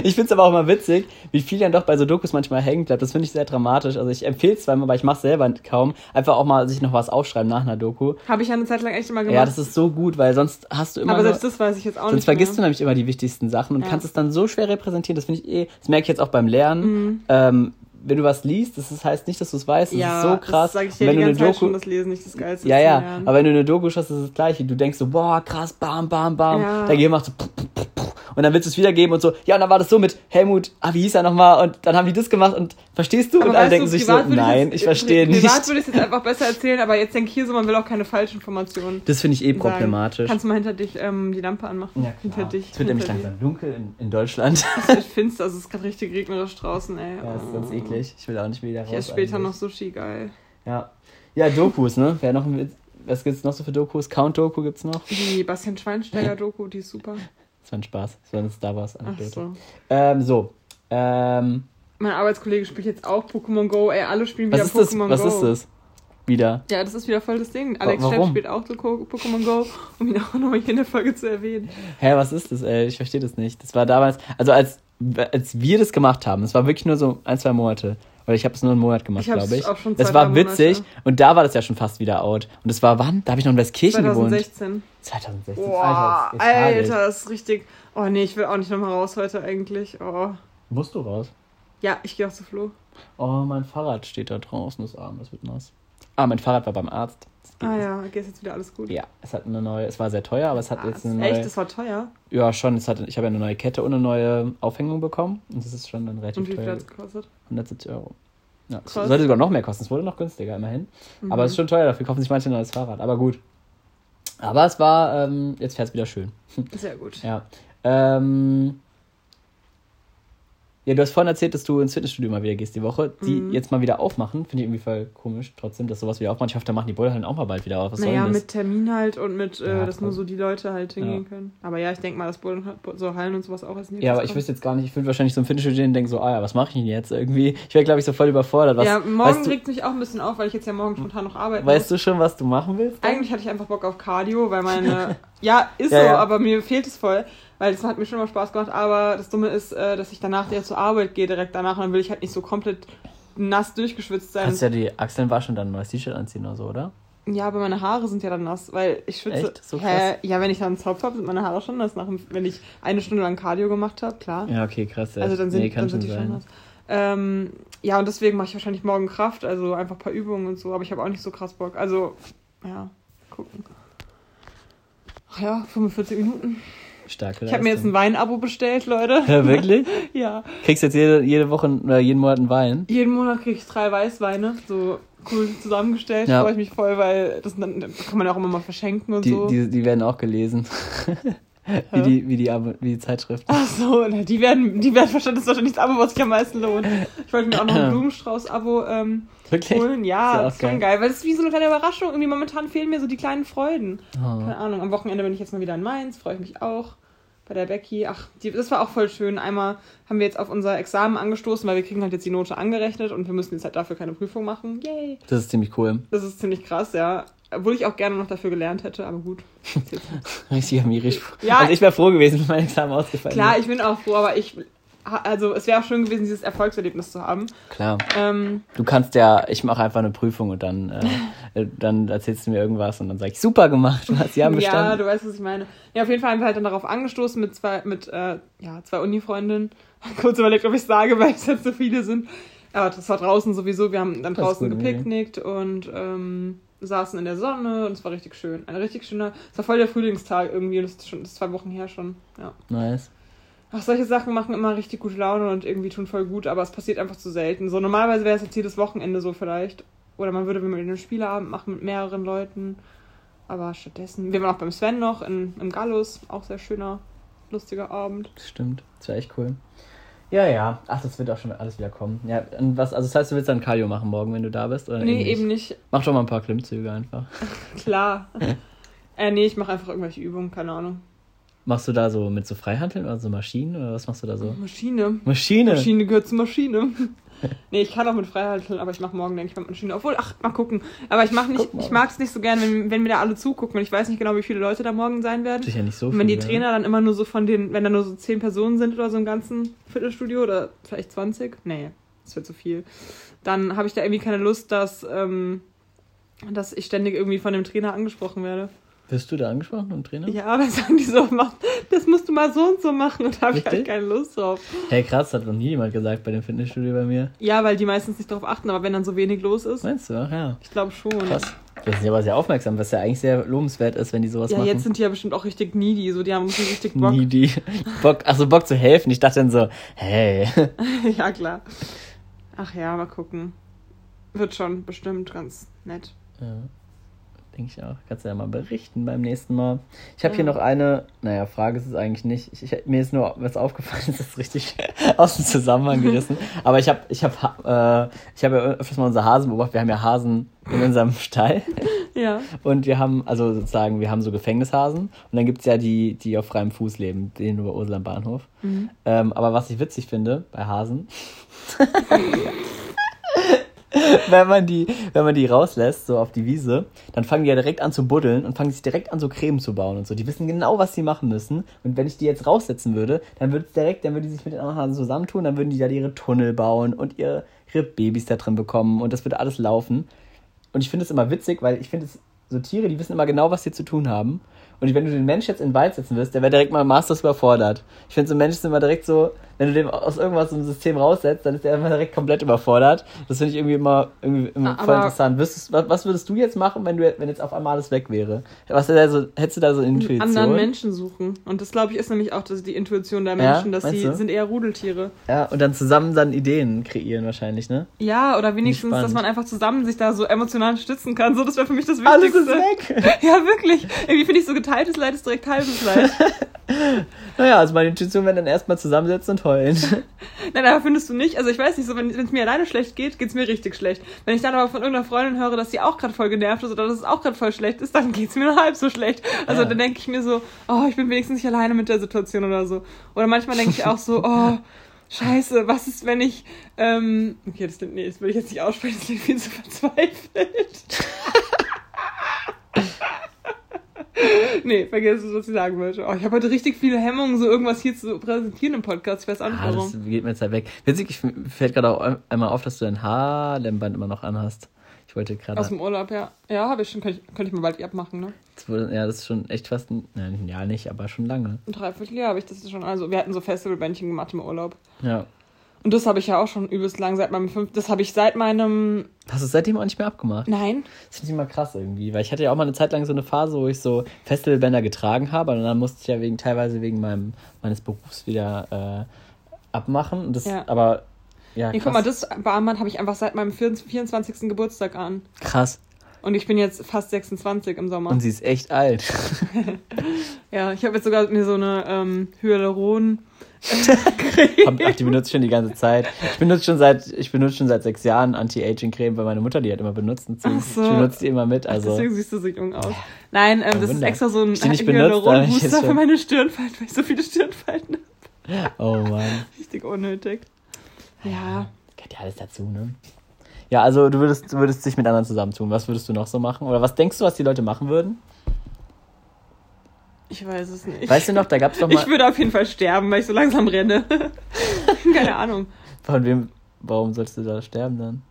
Ich finde es aber auch immer witzig, wie viel dann doch bei so Dokus manchmal hängen bleibt. Das finde ich sehr dramatisch. Also ich empfehle es immer, aber ich mache selber kaum. Einfach auch mal sich noch was aufschreiben nach einer Doku. Habe ich ja eine Zeit lang echt immer gemacht. Ja, das ist so gut, weil sonst hast du immer aber selbst das weiß ich jetzt auch sonst nicht vergisst du mehr. nämlich immer die wichtigsten Sachen und Ja. kannst es dann so schwer repräsentieren. Das finde ich eh, das merke ich jetzt auch beim Lernen. Mhm. Ähm, wenn du was liest, das heißt nicht, dass du es weißt. Das ja, ist so krass. Das sage ich dir wenn die du eine ganze Zeit Doku, schon, das Lesen nicht das Geilste ja, ist ja, aber wenn du eine Doku schaust, ist es das Gleiche. Du denkst so, boah, krass, bam, bam, bam. Ja. Gehirn macht so, puh, puh, puh. und dann willst du es wiedergeben und so, ja, und dann war das so mit Helmut, ah, wie hieß er nochmal? Und dann haben die das gemacht und verstehst du? Aber und alle denken du, sich so, nein, ich verstehe nicht. Privat würde ich es jetzt einfach besser erzählen, aber jetzt denke ich hier so, man will auch keine Falschinformationen. Das finde ich eh problematisch. Kannst du mal hinter dich ähm, die Lampe anmachen? Ja, Hinter dich. Es wird nämlich langsam dunkel in, in Deutschland. Es wird finster, also es ist gerade richtig regnerisch draußen, ey. ja, das ist ganz eklig. Ich will auch nicht wieder raus. Ich esse später eigentlich. noch Sushi, geil. Ja. ja, Dokus, ne? Wer noch, ein was gibt's noch so für Dokus? Count-Doku gibt's noch? Die Bastian Schweinsteiger-Doku, die ist super. Das war ein Spaß. Das war eine Star Ach Wars-Anekdote. so. Ähm, so. Ähm, Mein Arbeitskollege spielt jetzt auch Pokémon Go, ey, alle spielen wieder was ist? Pokémon Was Go. ist das? Wieder. Ja, das ist wieder voll das Ding. Alex Wa- warum? spielt auch so Pokémon Go, um ihn auch nochmal hier in der Folge zu erwähnen. Hä, was ist das, ey? Ich verstehe das nicht. Das war damals, also als, als wir das gemacht haben, es war wirklich nur so ein, zwei Monate. Oder ich habe es nur einen Monat gemacht, glaube ich. auch schon zwei, das war witzig. Monate. Und da war das ja schon fast wieder out. Und das war wann? Da habe ich noch in Westkirchen gewohnt. 2016. 2016. Boah, tragisch. Alter, das ist richtig. Oh nee, ich will auch nicht nochmal raus heute eigentlich. Oh. Musst du raus? Ja, ich gehe auch zu Flo. Oh, mein Fahrrad steht da draußen, das Arm, das wird nass. Ah, mein Fahrrad war beim Arzt. Ah ja, okay, ist jetzt wieder alles gut. Ja, es hat eine neue, es war sehr teuer, aber es hat Ah, jetzt eine echt, neue. das war teuer. Ja, schon, es hat, ich habe ja eine neue Kette und eine neue Aufhängung bekommen. Und das ist schon dann relativ Und wie viel teuer. hat es gekostet? 170 Euro. Ja, es sollte sogar noch mehr kosten. Es wurde noch günstiger, immerhin. Aber Mhm. es ist schon teuer, dafür kaufen sich manche ein neues Fahrrad. Aber gut. Aber es war, ähm, jetzt fährt es wieder schön. Sehr gut. Ja. Ähm, ja, du hast vorhin erzählt, dass du ins Fitnessstudio mal wieder gehst die Woche. Die Mhm. jetzt mal wieder aufmachen, finde ich irgendwie voll komisch trotzdem, dass sowas wieder aufmacht. Ich hoffe, da machen die Boulderhallen auch mal bald wieder auf. Was naja, mit Termin halt und mit, äh, Ja, dass voll. nur so die Leute halt hingehen Ja. können. Aber ja, ich denke mal, dass Bullen, so Hallen und sowas auch als Ja, aber ich wüsste jetzt gar nicht, ich würde wahrscheinlich so im Fitnessstudio gehen und denke so, ah ja, was mache ich denn jetzt irgendwie? Ich wäre, glaube ich, so voll überfordert. Was, Ja, morgen du, regt mich auch ein bisschen auf, weil ich jetzt ja morgen spontan noch arbeiten weißt muss. du schon, was du machen willst? dann? Eigentlich hatte ich einfach Bock auf Cardio, weil meine. ja, ist Ja, so, aber mir fehlt es voll. Weil das hat mir schon mal Spaß gemacht. Aber das Dumme ist, äh, dass ich danach der zur Arbeit gehe, direkt danach. Und dann will ich halt nicht so komplett nass durchgeschwitzt sein. Kannst ja die Achseln waschen und dann ein neues T-Shirt anziehen oder so, oder? Ja, aber meine Haare sind ja dann nass, weil ich schwitze. Echt? So Hä? krass? Ja, wenn ich dann einen Zopf habe, sind meine Haare schon nass. Nach, wenn ich eine Stunde lang Cardio gemacht habe, klar. Ja, okay, krass. Ja. also dann sind, nee, dann sind schon die schon sein. nass. Ähm, ja, und deswegen mache ich wahrscheinlich morgen Kraft, also einfach ein paar Übungen und so, aber ich habe auch nicht so krass Bock. Also, ja, gucken. Ach ja, 45 Minuten. Starke Ich habe mir jetzt ein. Weinabo bestellt, Leute. Ja, wirklich? ja. Kriegst jetzt jede, jede Woche oder jeden Monat einen Wein? Jeden Monat kriege ich drei Weißweine, so cool zusammengestellt. Ja. Freue ich mich voll, weil das dann kann man ja auch immer mal verschenken und Die, so. die, die werden auch gelesen. wie, die, wie, die, Abo- wie die Zeitschrift. Ach so, die werden, die werden wahrscheinlich, das ist wahrscheinlich das Abo, was sich am meisten lohnt. Ich wollte mir auch noch ein Blumenstrauß-Abo ähm, Wirklich? holen. Ja, das ist schon geil. geil, weil das ist wie so eine kleine Überraschung. Irgendwie momentan fehlen mir so die kleinen Freuden. Oh. Keine Ahnung, am Wochenende bin ich jetzt mal wieder in Mainz, freue ich mich auch. Bei der Becky. Ach, die, das war auch voll schön. Einmal haben wir jetzt auf unser Examen angestoßen, weil wir kriegen halt jetzt die Note angerechnet und wir müssen jetzt halt dafür keine Prüfung machen. Yay. Das ist ziemlich cool. Das ist ziemlich krass, ja. Obwohl ich auch gerne noch dafür gelernt hätte, aber gut. Richtig amirisch. Ja. Also ich wäre froh gewesen, wenn mein Examen ausgefallen Klar, wäre. ich bin auch froh, aber ich. Also, es wäre auch schön gewesen, dieses Erfolgserlebnis zu haben. Klar. Ähm, Du kannst ja, ich mache einfach eine Prüfung und dann, äh, äh, dann erzählst du mir irgendwas und dann sag ich, super gemacht, du hast ja ja, bestanden. du weißt, was ich meine. Ja, auf jeden Fall haben wir halt dann darauf angestoßen mit zwei, mit, äh, ja, zwei Uni-Freundinnen. Kurz überlegt, ob ich sage, weil es jetzt so viele sind. Aber das war draußen sowieso. Wir haben dann draußen gut, gepicknickt und ähm, saßen in der Sonne und es war richtig schön. Ein richtig schöner, es war voll der Frühlingstag irgendwie und das ist schon das ist zwei Wochen her schon. Ja. Nice. Ach, solche Sachen machen immer richtig gute Laune und irgendwie tun voll gut, aber es passiert einfach zu selten. So normalerweise wäre es jetzt jedes Wochenende so vielleicht. Oder man würde mit einen Spieleabend machen mit mehreren Leuten. Aber stattdessen. Wir waren auch beim Sven noch in, im Gallus. Auch sehr schöner, lustiger Abend. Stimmt. Das wäre echt cool. Ja, ja. Ach, das wird auch schon alles wieder kommen. Ja, und was, also das heißt, du willst dann Cardio machen morgen, wenn du da bist? Oder nee, eben nicht. Mach doch mal ein paar Klimmzüge einfach. Klar. äh, nee, ich mache einfach irgendwelche Übungen, keine Ahnung. Machst du da so mit so Freihanteln oder so Maschinen oder was machst du da so? Maschine. Maschine. Maschine gehört zur Maschine. Nee, ich kann auch mit Freihalten, aber ich mache morgen, denke ich, mit Maschine. Obwohl, ach, mal gucken. Aber ich mach nicht, ich mag es nicht so gern, wenn, wenn mir da alle zugucken. Und ich weiß nicht genau, wie viele Leute da morgen sein werden. Sicher nicht so Und wenn die. Trainer dann immer nur so von den, wenn da nur so zehn Personen sind oder so im ganzen Fitnessstudio oder vielleicht 20, nee, das wird zu viel, dann habe ich da irgendwie keine Lust, dass, ähm, dass ich ständig irgendwie von dem Trainer angesprochen werde. Wirst du da angesprochen vom Trainer? Ja, dann sagen die so, mach, das musst du mal so und so machen und da habe ich halt keine Lust drauf. Hey, krass, hat noch nie jemand gesagt bei dem Fitnessstudio bei mir. Ja, weil die meistens nicht darauf achten, aber wenn dann so wenig los ist, Meinst du? Ach ja. ich glaube schon. Krass. Das ist ja aber sehr aufmerksam, was ja eigentlich sehr lobenswert ist, wenn die sowas Ja, machen. jetzt sind die ja bestimmt auch richtig needy, so die haben schon richtig Bock. Needy. Bock, also Bock zu helfen. Ich dachte dann so, hey. ja, klar. Ach ja, mal gucken. Wird schon bestimmt ganz nett. Ja, denke ich auch. Kannst du ja mal berichten beim nächsten Mal. Ich habe Ja. hier noch eine, naja, Frage ist es eigentlich nicht. Ich, ich, mir ist nur was aufgefallen, das ist richtig aus dem Zusammenhang gerissen. Aber ich habe ich hab, äh, ich hab ja öfters mal unsere Hasen beobachtet. Wir haben ja Hasen in unserem Stall. Ja. Und wir haben, also sozusagen, wir haben so Gefängnishasen. Und dann gibt es ja die, die auf freiem Fuß leben, den über Ursel am Bahnhof. Mhm. Ähm, aber was ich witzig finde bei Hasen, wenn man die, wenn man die rauslässt, so auf die Wiese, dann fangen die ja direkt an zu buddeln und fangen sich direkt an, so Creme zu bauen und so. Die wissen genau, was sie machen müssen. Und wenn ich die jetzt raussetzen würde, dann würde es direkt, dann würden die sich mit den anderen Hasen zusammentun, dann würden die da ihre Tunnel bauen und ihre, ihre Babys da drin bekommen und das würde alles laufen. Und ich finde es immer witzig, weil ich finde es so Tiere, die wissen immer genau, was sie zu tun haben. Und wenn du den Mensch jetzt in den Wald setzen wirst, der wäre direkt mal masters überfordert. Ich finde, so Menschen sind immer direkt so, wenn du den aus irgendwas im System raussetzt, dann ist der immer direkt komplett überfordert. Das finde ich irgendwie immer, irgendwie immer voll interessant. Würdest, was, würdest du jetzt machen, wenn, du, wenn jetzt auf einmal alles weg wäre? Was da so, hättest du da so eine Intuition? Anderen Menschen suchen. Und das, glaube ich, ist nämlich auch das, die Intuition der Menschen, ja, dass sie sind eher Rudeltiere. Ja, und dann zusammen dann Ideen kreieren wahrscheinlich, ne? Ja, oder wenigstens, dass man einfach zusammen sich da so emotional stützen kann. So, das wäre für mich das Wichtigste. Alles ist weg! ja, wirklich. Irgendwie finde ich so geteiltes Leid ist direkt halbes Leid. naja, also meine Intuition wäre dann erstmal zusammensetzen und heulen. Nein, aber findest du nicht? Also ich weiß nicht, so wenn es mir alleine schlecht geht, geht es mir richtig schlecht. Wenn ich dann aber von irgendeiner Freundin höre, dass sie auch gerade voll genervt ist oder dass es auch gerade voll schlecht ist, dann geht es mir nur halb so schlecht. Also ja. dann denke ich mir so, oh, ich bin wenigstens nicht alleine mit der Situation oder so. Oder manchmal denke ich auch so, oh, Scheiße, was ist, wenn ich. Ähm, okay, das, nee, das will ich jetzt nicht aussprechen, das klingt viel zu verzweifelt. Nee, vergiss es, was ich sagen wollte. Oh, ich habe heute richtig viele Hemmungen, so irgendwas hier zu präsentieren im Podcast. Ich weiß auch nicht ah, warum. Das geht mir jetzt halt weg. Witzig, ich fällt gerade auch einmal auf, dass du dein Haarlämband immer noch anhast. Ich wollte gerade. Aus dem Urlaub, ja. Ja, habe ich schon. Könnte ich, könnte ich mal bald abmachen, ne? ja, das ist schon echt fast ein, nein, ein Jahr nicht, aber schon lange. Ein Dreivierteljahr habe ich das schon. Also, wir hatten so Festivalbändchen gemacht im Urlaub. Ja. Und das habe ich ja auch schon übelst lang seit meinem fünften. Das habe ich seit meinem. Hast du es seitdem auch nicht mehr abgemacht? Nein. Das finde ich immer krass irgendwie, weil ich hatte ja auch mal eine Zeit lang so eine Phase, wo ich so Festivalbänder getragen habe und dann musste ich ja wegen teilweise wegen meinem meines Berufs wieder äh, abmachen. Und das, ja. aber ja. Nee, guck mal, das Armband habe ich einfach seit meinem 24. Geburtstag an. Krass. Und ich bin jetzt fast 26 im Sommer. Und sie ist echt alt. ja, ich habe jetzt sogar mir so eine ähm, Hyaluron Ach, die benutze ich schon die ganze Zeit. Ich benutze schon seit, ich benutze schon seit sechs Jahren Anti-Aging-Creme, weil meine Mutter die hat immer benutzt. Und so. Ich benutze die immer mit. Also. Deswegen siehst du so jung aus. Nein, ähm, das ist extra so ein Hyaluron-Booster für meine Stirnfalten, weil ich so viele Stirnfalten habe. Oh Mann. Richtig unnötig. Ja. Gehört ja alles dazu, ne? Ja, also du würdest, du würdest dich mit anderen zusammentun. Was würdest du noch so machen? Oder was denkst du, was die Leute machen würden? Ich weiß es nicht. Weißt du noch, da gab es doch mal. Ich würde auf jeden Fall sterben, weil ich so langsam renne. Keine Ahnung. Von wem, warum sollst du da sterben dann?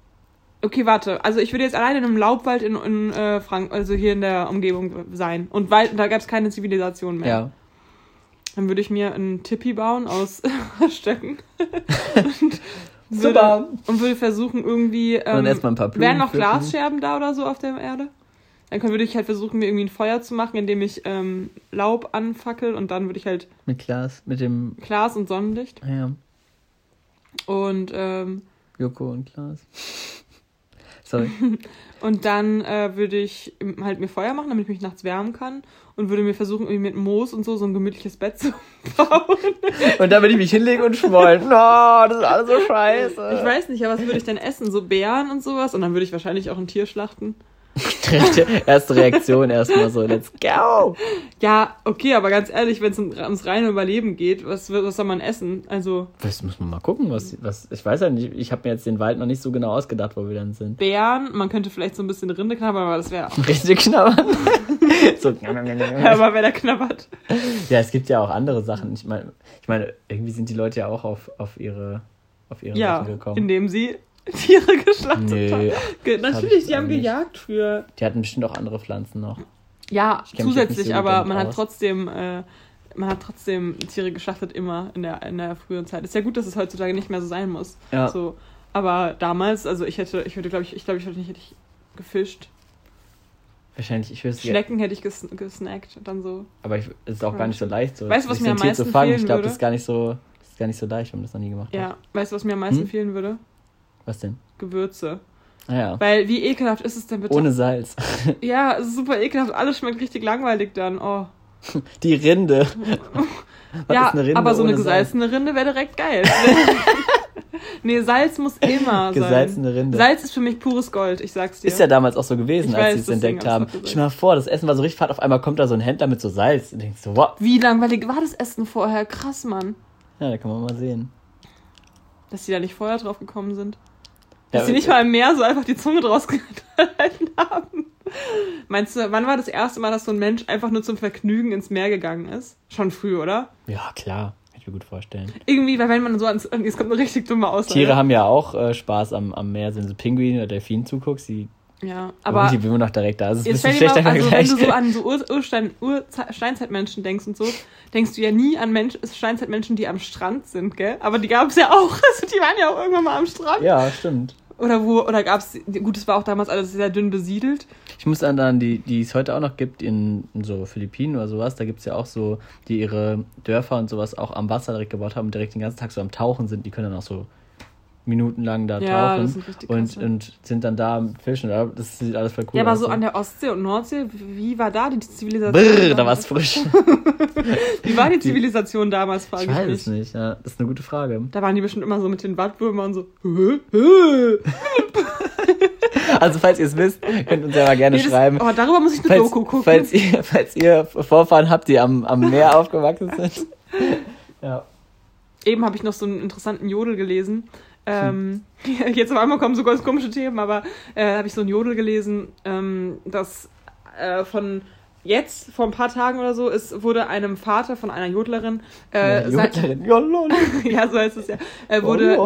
Okay, warte. Also ich würde jetzt alleine in einem Laubwald in, in äh, Frank also hier in der Umgebung sein. Und Wald, da gab es keine Zivilisation mehr. Ja. Dann würde ich mir einen Tippi bauen aus Stöcken. und würde, Super. Und würde versuchen irgendwie. Ähm, und erstmal ein paar Blumen Wären noch Glasscherben da oder so auf der Erde? Dann würde ich halt versuchen, mir irgendwie ein Feuer zu machen, indem ich ähm, Laub anfackel und dann würde ich halt. Mit Glas, mit dem. Glas und Sonnenlicht. Ja. Und, ähm. Joko und Glas. Sorry. und dann äh, würde ich halt mir Feuer machen, damit ich mich nachts wärmen kann. Und würde mir versuchen, irgendwie mit Moos und so so ein gemütliches Bett zu bauen. und dann würde ich mich hinlegen und schmollen. Oh, das ist alles so scheiße. Ich weiß nicht, aber was würde ich denn essen? So Bären und sowas? Und dann würde ich wahrscheinlich auch ein Tier schlachten. Erste Reaktion erstmal so, let's go! Ja, okay, aber ganz ehrlich, wenn es ums reine Überleben geht, was, was soll man essen? Also. Das muss man mal gucken, was, was ich weiß ja nicht, ich habe mir jetzt den Wald noch nicht so genau ausgedacht, wo wir dann sind. Bären, man könnte vielleicht so ein bisschen Rinde knabbern, aber das wäre auch. Richtig knabbern? so. ja, aber wer da knabbert. Ja, es gibt ja auch andere Sachen. Ich meine, ich meine, irgendwie sind die Leute ja auch auf, auf ihre, auf ihre ja, Sachen gekommen. Indem sie Tiere geschlachtet nee, haben. Natürlich, die haben gejagt für. Die hatten bestimmt auch andere Pflanzen noch. Ja, zusätzlich, so aber man aus. hat trotzdem. Äh, man hat trotzdem Tiere geschlachtet immer in der, in der frühen Zeit. Ist ja gut, dass es heutzutage nicht mehr so sein muss. Ja. So. Aber damals, also ich hätte, ich würde, glaube ich, ich glaube, ich hätte nicht hätte ich gefischt. Wahrscheinlich, ich würde Schnecken hätte ich ges gesnackt und dann so. Aber es ist auch gar nicht so leicht, so. Weißt du, was mir am meisten fehlen Ich glaube, das ist gar nicht so, das ist gar nicht so leicht, wenn man das noch nie gemacht ja. hat. Ja, weißt du, was mir am meisten hm? fehlen würde? Was denn? Gewürze. Ah, ja. Weil wie ekelhaft ist es denn bitte? Ohne Salz. ja, es ist super ekelhaft. Alles schmeckt richtig langweilig dann. Oh. Die Rinde. ja, Rinde aber so eine gesalzene Salz? Rinde wäre direkt geil. nee, Salz muss immer sein. Gesalzene Rinde. Salz ist für mich pures Gold, ich sag's dir. Ist ja damals auch so gewesen, ich als sie es entdeckt haben. Stell mal vor, das Essen war so richtig fad, auf einmal kommt da so ein Händler mit so Salz und denkst so, wow. Wie langweilig war das Essen vorher? Krass, Mann. Ja, da kann man mal sehen. Dass die da nicht vorher drauf gekommen sind. Dass Ja, sie nicht mal im Meer so einfach die Zunge draus gehalten haben. Meinst du, wann war das erste Mal, dass so ein Mensch einfach nur zum Vergnügen ins Meer gegangen ist? Schon früh, oder? Ja, klar. Kann ich mir gut vorstellen. Irgendwie, weil wenn man so ans. Es kommt eine richtig dumme Aussage. Tiere haben ja auch äh, Spaß am, am Meer, wenn du Pinguinen oder Delfinen zuguckst, die Ja, aber aber. die man noch direkt da. Das ist ein bisschen schlechter mal, also wenn du so an so Ur Urstein denkst und so, denkst du ja nie an Mensch Steinzeitmenschen, die am Strand sind, gell? Aber die gab es ja auch. Also die waren ja auch irgendwann mal am Strand. ja, stimmt. Oder wo, oder gab es, gut, es war auch damals alles sehr dünn besiedelt. Ich muss an, an die, die es heute auch noch gibt, in, in so Philippinen oder sowas, da gibt es ja auch so, die ihre Dörfer und sowas auch am Wasser direkt gebaut haben und direkt den ganzen Tag so am Tauchen sind, die können dann auch so minutenlang da Ja, tauchen und, und sind dann da am Fischen. Das sieht alles voll cool ja, aber aus. so an der Ostsee und Nordsee, wie war da die Zivilisation? Brrr, da damals? war's frisch. Wie war die Zivilisation damals, frage Ich ich, weiß mich. es nicht, ja. Das ist eine gute Frage. Da waren die bestimmt immer so mit den Wattwürmern so. Also, falls ihr es wisst, könnt uns ja mal gerne Nee, das, schreiben. aber darüber muss ich eine Falls, Doku gucken. falls, ihr, falls ihr Vorfahren habt, die am, am Meer aufgewachsen sind. Ja. Eben habe ich noch so einen interessanten Jodel gelesen. Ähm, Hm. jetzt auf einmal kommen so ganz komische Themen, aber äh, habe ich so einen Jodel gelesen, ähm, dass äh, von jetzt, vor ein paar Tagen oder so, ist, wurde einem Vater von einer Jodlerin, äh, Ja, Jodlerin. Ja, so heißt es ja, äh, wurde,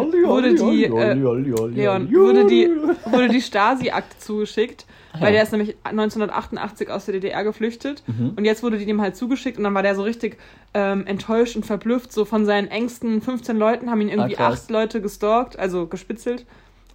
die, äh, Leon, wurde die, wurde die Stasi-Akte zugeschickt, weil Ja. der ist nämlich 1988 aus der DDR geflüchtet Mhm. und jetzt wurde die dem halt zugeschickt und dann war der so richtig ähm, enttäuscht und verblüfft, so von seinen engsten 15 Leuten haben ihn irgendwie Ah, acht Leute gestalkt, also gespitzelt,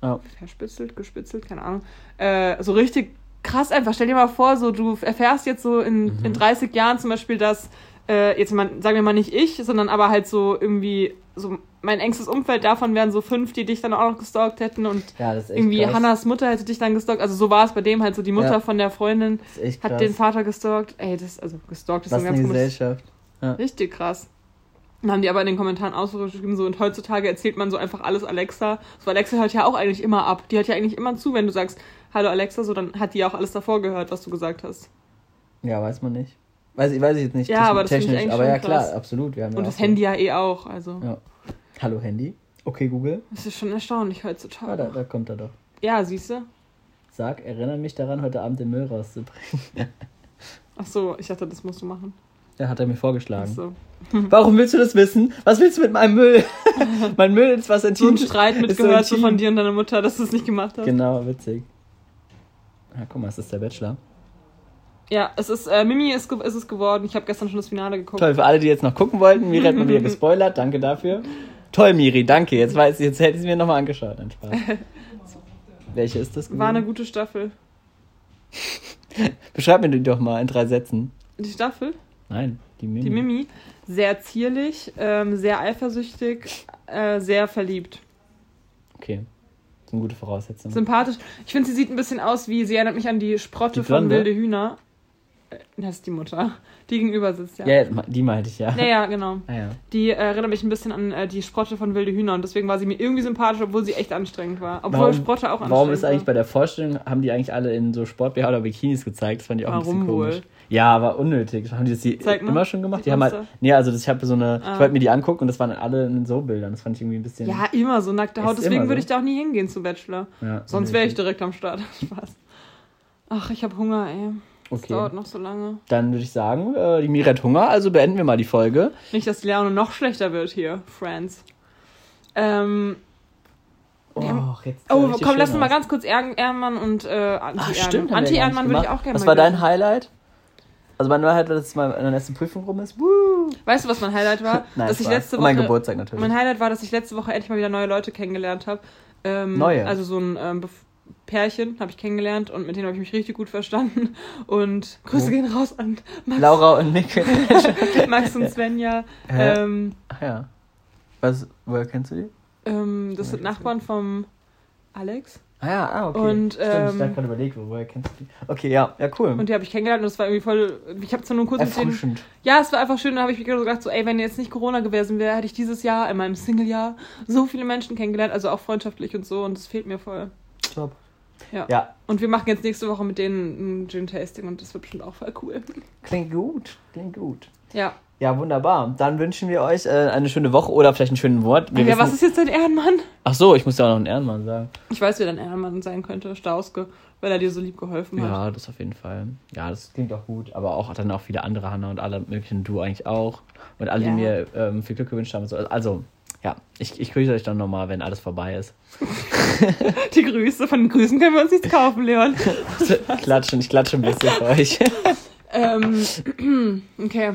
Ja. verspitzelt, gespitzelt, keine Ahnung, äh, so richtig krass einfach, stell dir mal vor, so du erfährst jetzt so in, Mhm. in 30 Jahren zum Beispiel, dass äh, jetzt mal, sagen wir mal nicht ich, sondern aber halt so irgendwie so mein engstes Umfeld davon wären so fünf, die dich dann auch noch gestalkt hätten und Ja, irgendwie krass. Hannas Mutter hätte dich dann gestalkt. Also so war es bei dem halt so. Die Mutter Ja. von der Freundin hat krass. den Vater gestalkt. Ey, das also gestalkt ist Was ein eine ganz komisches. Gesellschaft. Richtig krass. Dann haben die aber in den Kommentaren ausgeschrieben, so und heutzutage erzählt man so einfach alles Alexa. So Alexa hört ja auch eigentlich immer ab. Die hört ja eigentlich immer zu, wenn du sagst, hallo Alexa, so dann hat die auch alles davor gehört, was du gesagt hast. Ja, weiß man nicht. Weiß ich, weiß ich jetzt nicht. Ja, technisch- aber technisch, aber ja klar, krass. absolut. Wir haben ja Und das so- Handy ja eh auch. Also Ja. Hallo Handy. Okay, Google. das ist schon erstaunlich Ah, da, heutzutage. da kommt er doch. Ja, siehst du? Sag, erinnere mich daran, heute Abend den Müll rauszubringen. Ach so, ich dachte, das musst du machen. Ja, hat er mir vorgeschlagen. so. Warum willst du das wissen? Was willst du mit meinem Müll? mein Müll ist was So intim. ein Streit mitgehört so von dir und deiner Mutter, dass du es nicht gemacht hast. Genau, witzig. Ja, guck mal, es ist der Bachelor. Ja, es ist, äh, Mimi ist, ist es geworden. Ich habe gestern schon das Finale geguckt. Toll, für alle, die jetzt noch gucken wollten, Miri hat mal wieder gespoilert, danke dafür. Toll, Miri, danke. Jetzt weiß ich, jetzt hätte ich es mir nochmal angeschaut. Ein Spaß. Welche ist das? War eine gewesen? gute Staffel. Beschreib mir die doch mal in drei Sätzen. Die Staffel, Nein, die Mimi. die Mimi, sehr zierlich, ähm, sehr eifersüchtig, äh, sehr verliebt. Okay. Das sind gute Voraussetzungen. Sympathisch. Ich finde, sie sieht ein bisschen aus wie, sie erinnert mich an die Sprotte Die von? Wilde Hühner. Äh, Das ist die Mutter. Die gegenüber sitzt, ja. ja, die meinte ich ja. Ja, ja, genau. Ah, ja. Die äh, erinnert mich ein bisschen an äh, die Sprotte von Wilde Hühner und deswegen war sie mir irgendwie sympathisch, obwohl sie echt anstrengend war. Obwohl Warum- Sprotte auch anstrengend Warum ist eigentlich war. bei der Vorstellung, haben die eigentlich alle in so Sport-BH oder Bikinis gezeigt? Das fand ich auch ein Warum bisschen komisch. wohl? Ja, aber unnötig. Haben die das die immer schon gemacht? Die Die haben halt, nee, also das, ich habe so eine, Ah. ich wollte mir die angucken und das waren alle in so Bildern. Das fand ich irgendwie ein bisschen. Ja, immer so nackte Haut. Deswegen immer würde so. ich da auch nie hingehen zum Bachelor. ja, Sonst wäre ich direkt am Start. Spaß. Ach, ich habe Hunger, ey. Das Okay. dauert noch so lange. Dann würde ich sagen, äh, die Miri hat Hunger, also beenden wir mal die Folge. Nicht, dass die Laune noch schlechter wird hier, Friends. Ähm, Oh, haben- jetzt oh, komm, lass uns mal ganz kurz Ehren- Ehrenmann und äh, Anti-Ehrenmann. Anti-Ehrenmann würde ich auch gerne Was mal war dein. Highlight? Also mein Highlight war, dass es mal in der nächsten Prüfung rum ist. Woo! Weißt du, was mein Highlight war? Nein, dass ich Spaß. letzte Und mein Woche- Geburtstag natürlich. Mein Highlight war, dass ich letzte Woche endlich mal wieder neue Leute kennengelernt habe. Ähm, Neue? Also so ein ähm, Pärchen habe ich kennengelernt und mit denen habe ich mich richtig gut verstanden. Und Grüße Wo? gehen raus an Max, Laura und Nick. Max und Svenja. Hä? Ähm, Ach ja. Was, woher kennst du die? ähm, das sind Nachbarn vom Alex. Ah ja, ah, okay. Und, Stimmt, ähm, ich habe gerade überlegt, wo- woher kennst du die? Okay, ja, ja, cool. Und die habe ich kennengelernt und das war irgendwie voll. Ich habe zwar nur kurz mit denen. Erfrischend. Ja, es war einfach schön. Da habe ich mir gedacht, so, ey, wenn jetzt nicht Corona gewesen wäre, hätte ich dieses Jahr, in meinem Single-Jahr, so viele Menschen kennengelernt, also auch freundschaftlich und so. Und das fehlt mir voll. Top. Ja. Ja, Und wir machen jetzt nächste Woche mit denen ein Gin-Tasting und das wird bestimmt auch voll cool. klingt gut. Klingt gut. Ja. Ja, wunderbar. Dann wünschen wir euch äh, eine schöne Woche oder vielleicht einen schönen Wort. Ja, wissen- was ist jetzt dein Ehrenmann? Ach so, ich muss ja auch noch einen Ehrenmann sagen. Ich weiß, wer dein Ehrenmann sein könnte, Stauske, weil er dir so lieb geholfen hat. Ja, das auf jeden Fall. Ja, das klingt auch gut. Aber auch dann auch viele andere, Hanna und alle möglichen, du eigentlich auch. Und alle, Ja. die mir ähm, viel Glück gewünscht haben. Also, ja, ich, ich grüße euch dann nochmal, wenn alles vorbei ist. Die Grüße, von den Grüßen können wir uns nichts kaufen, Leon. Klatschen, ich klatsche ein bisschen für euch. ähm, okay.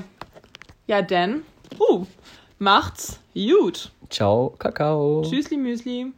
Ja, dann. Uh, macht's gut. Ciao, Kakao. Tschüssli, Müsli.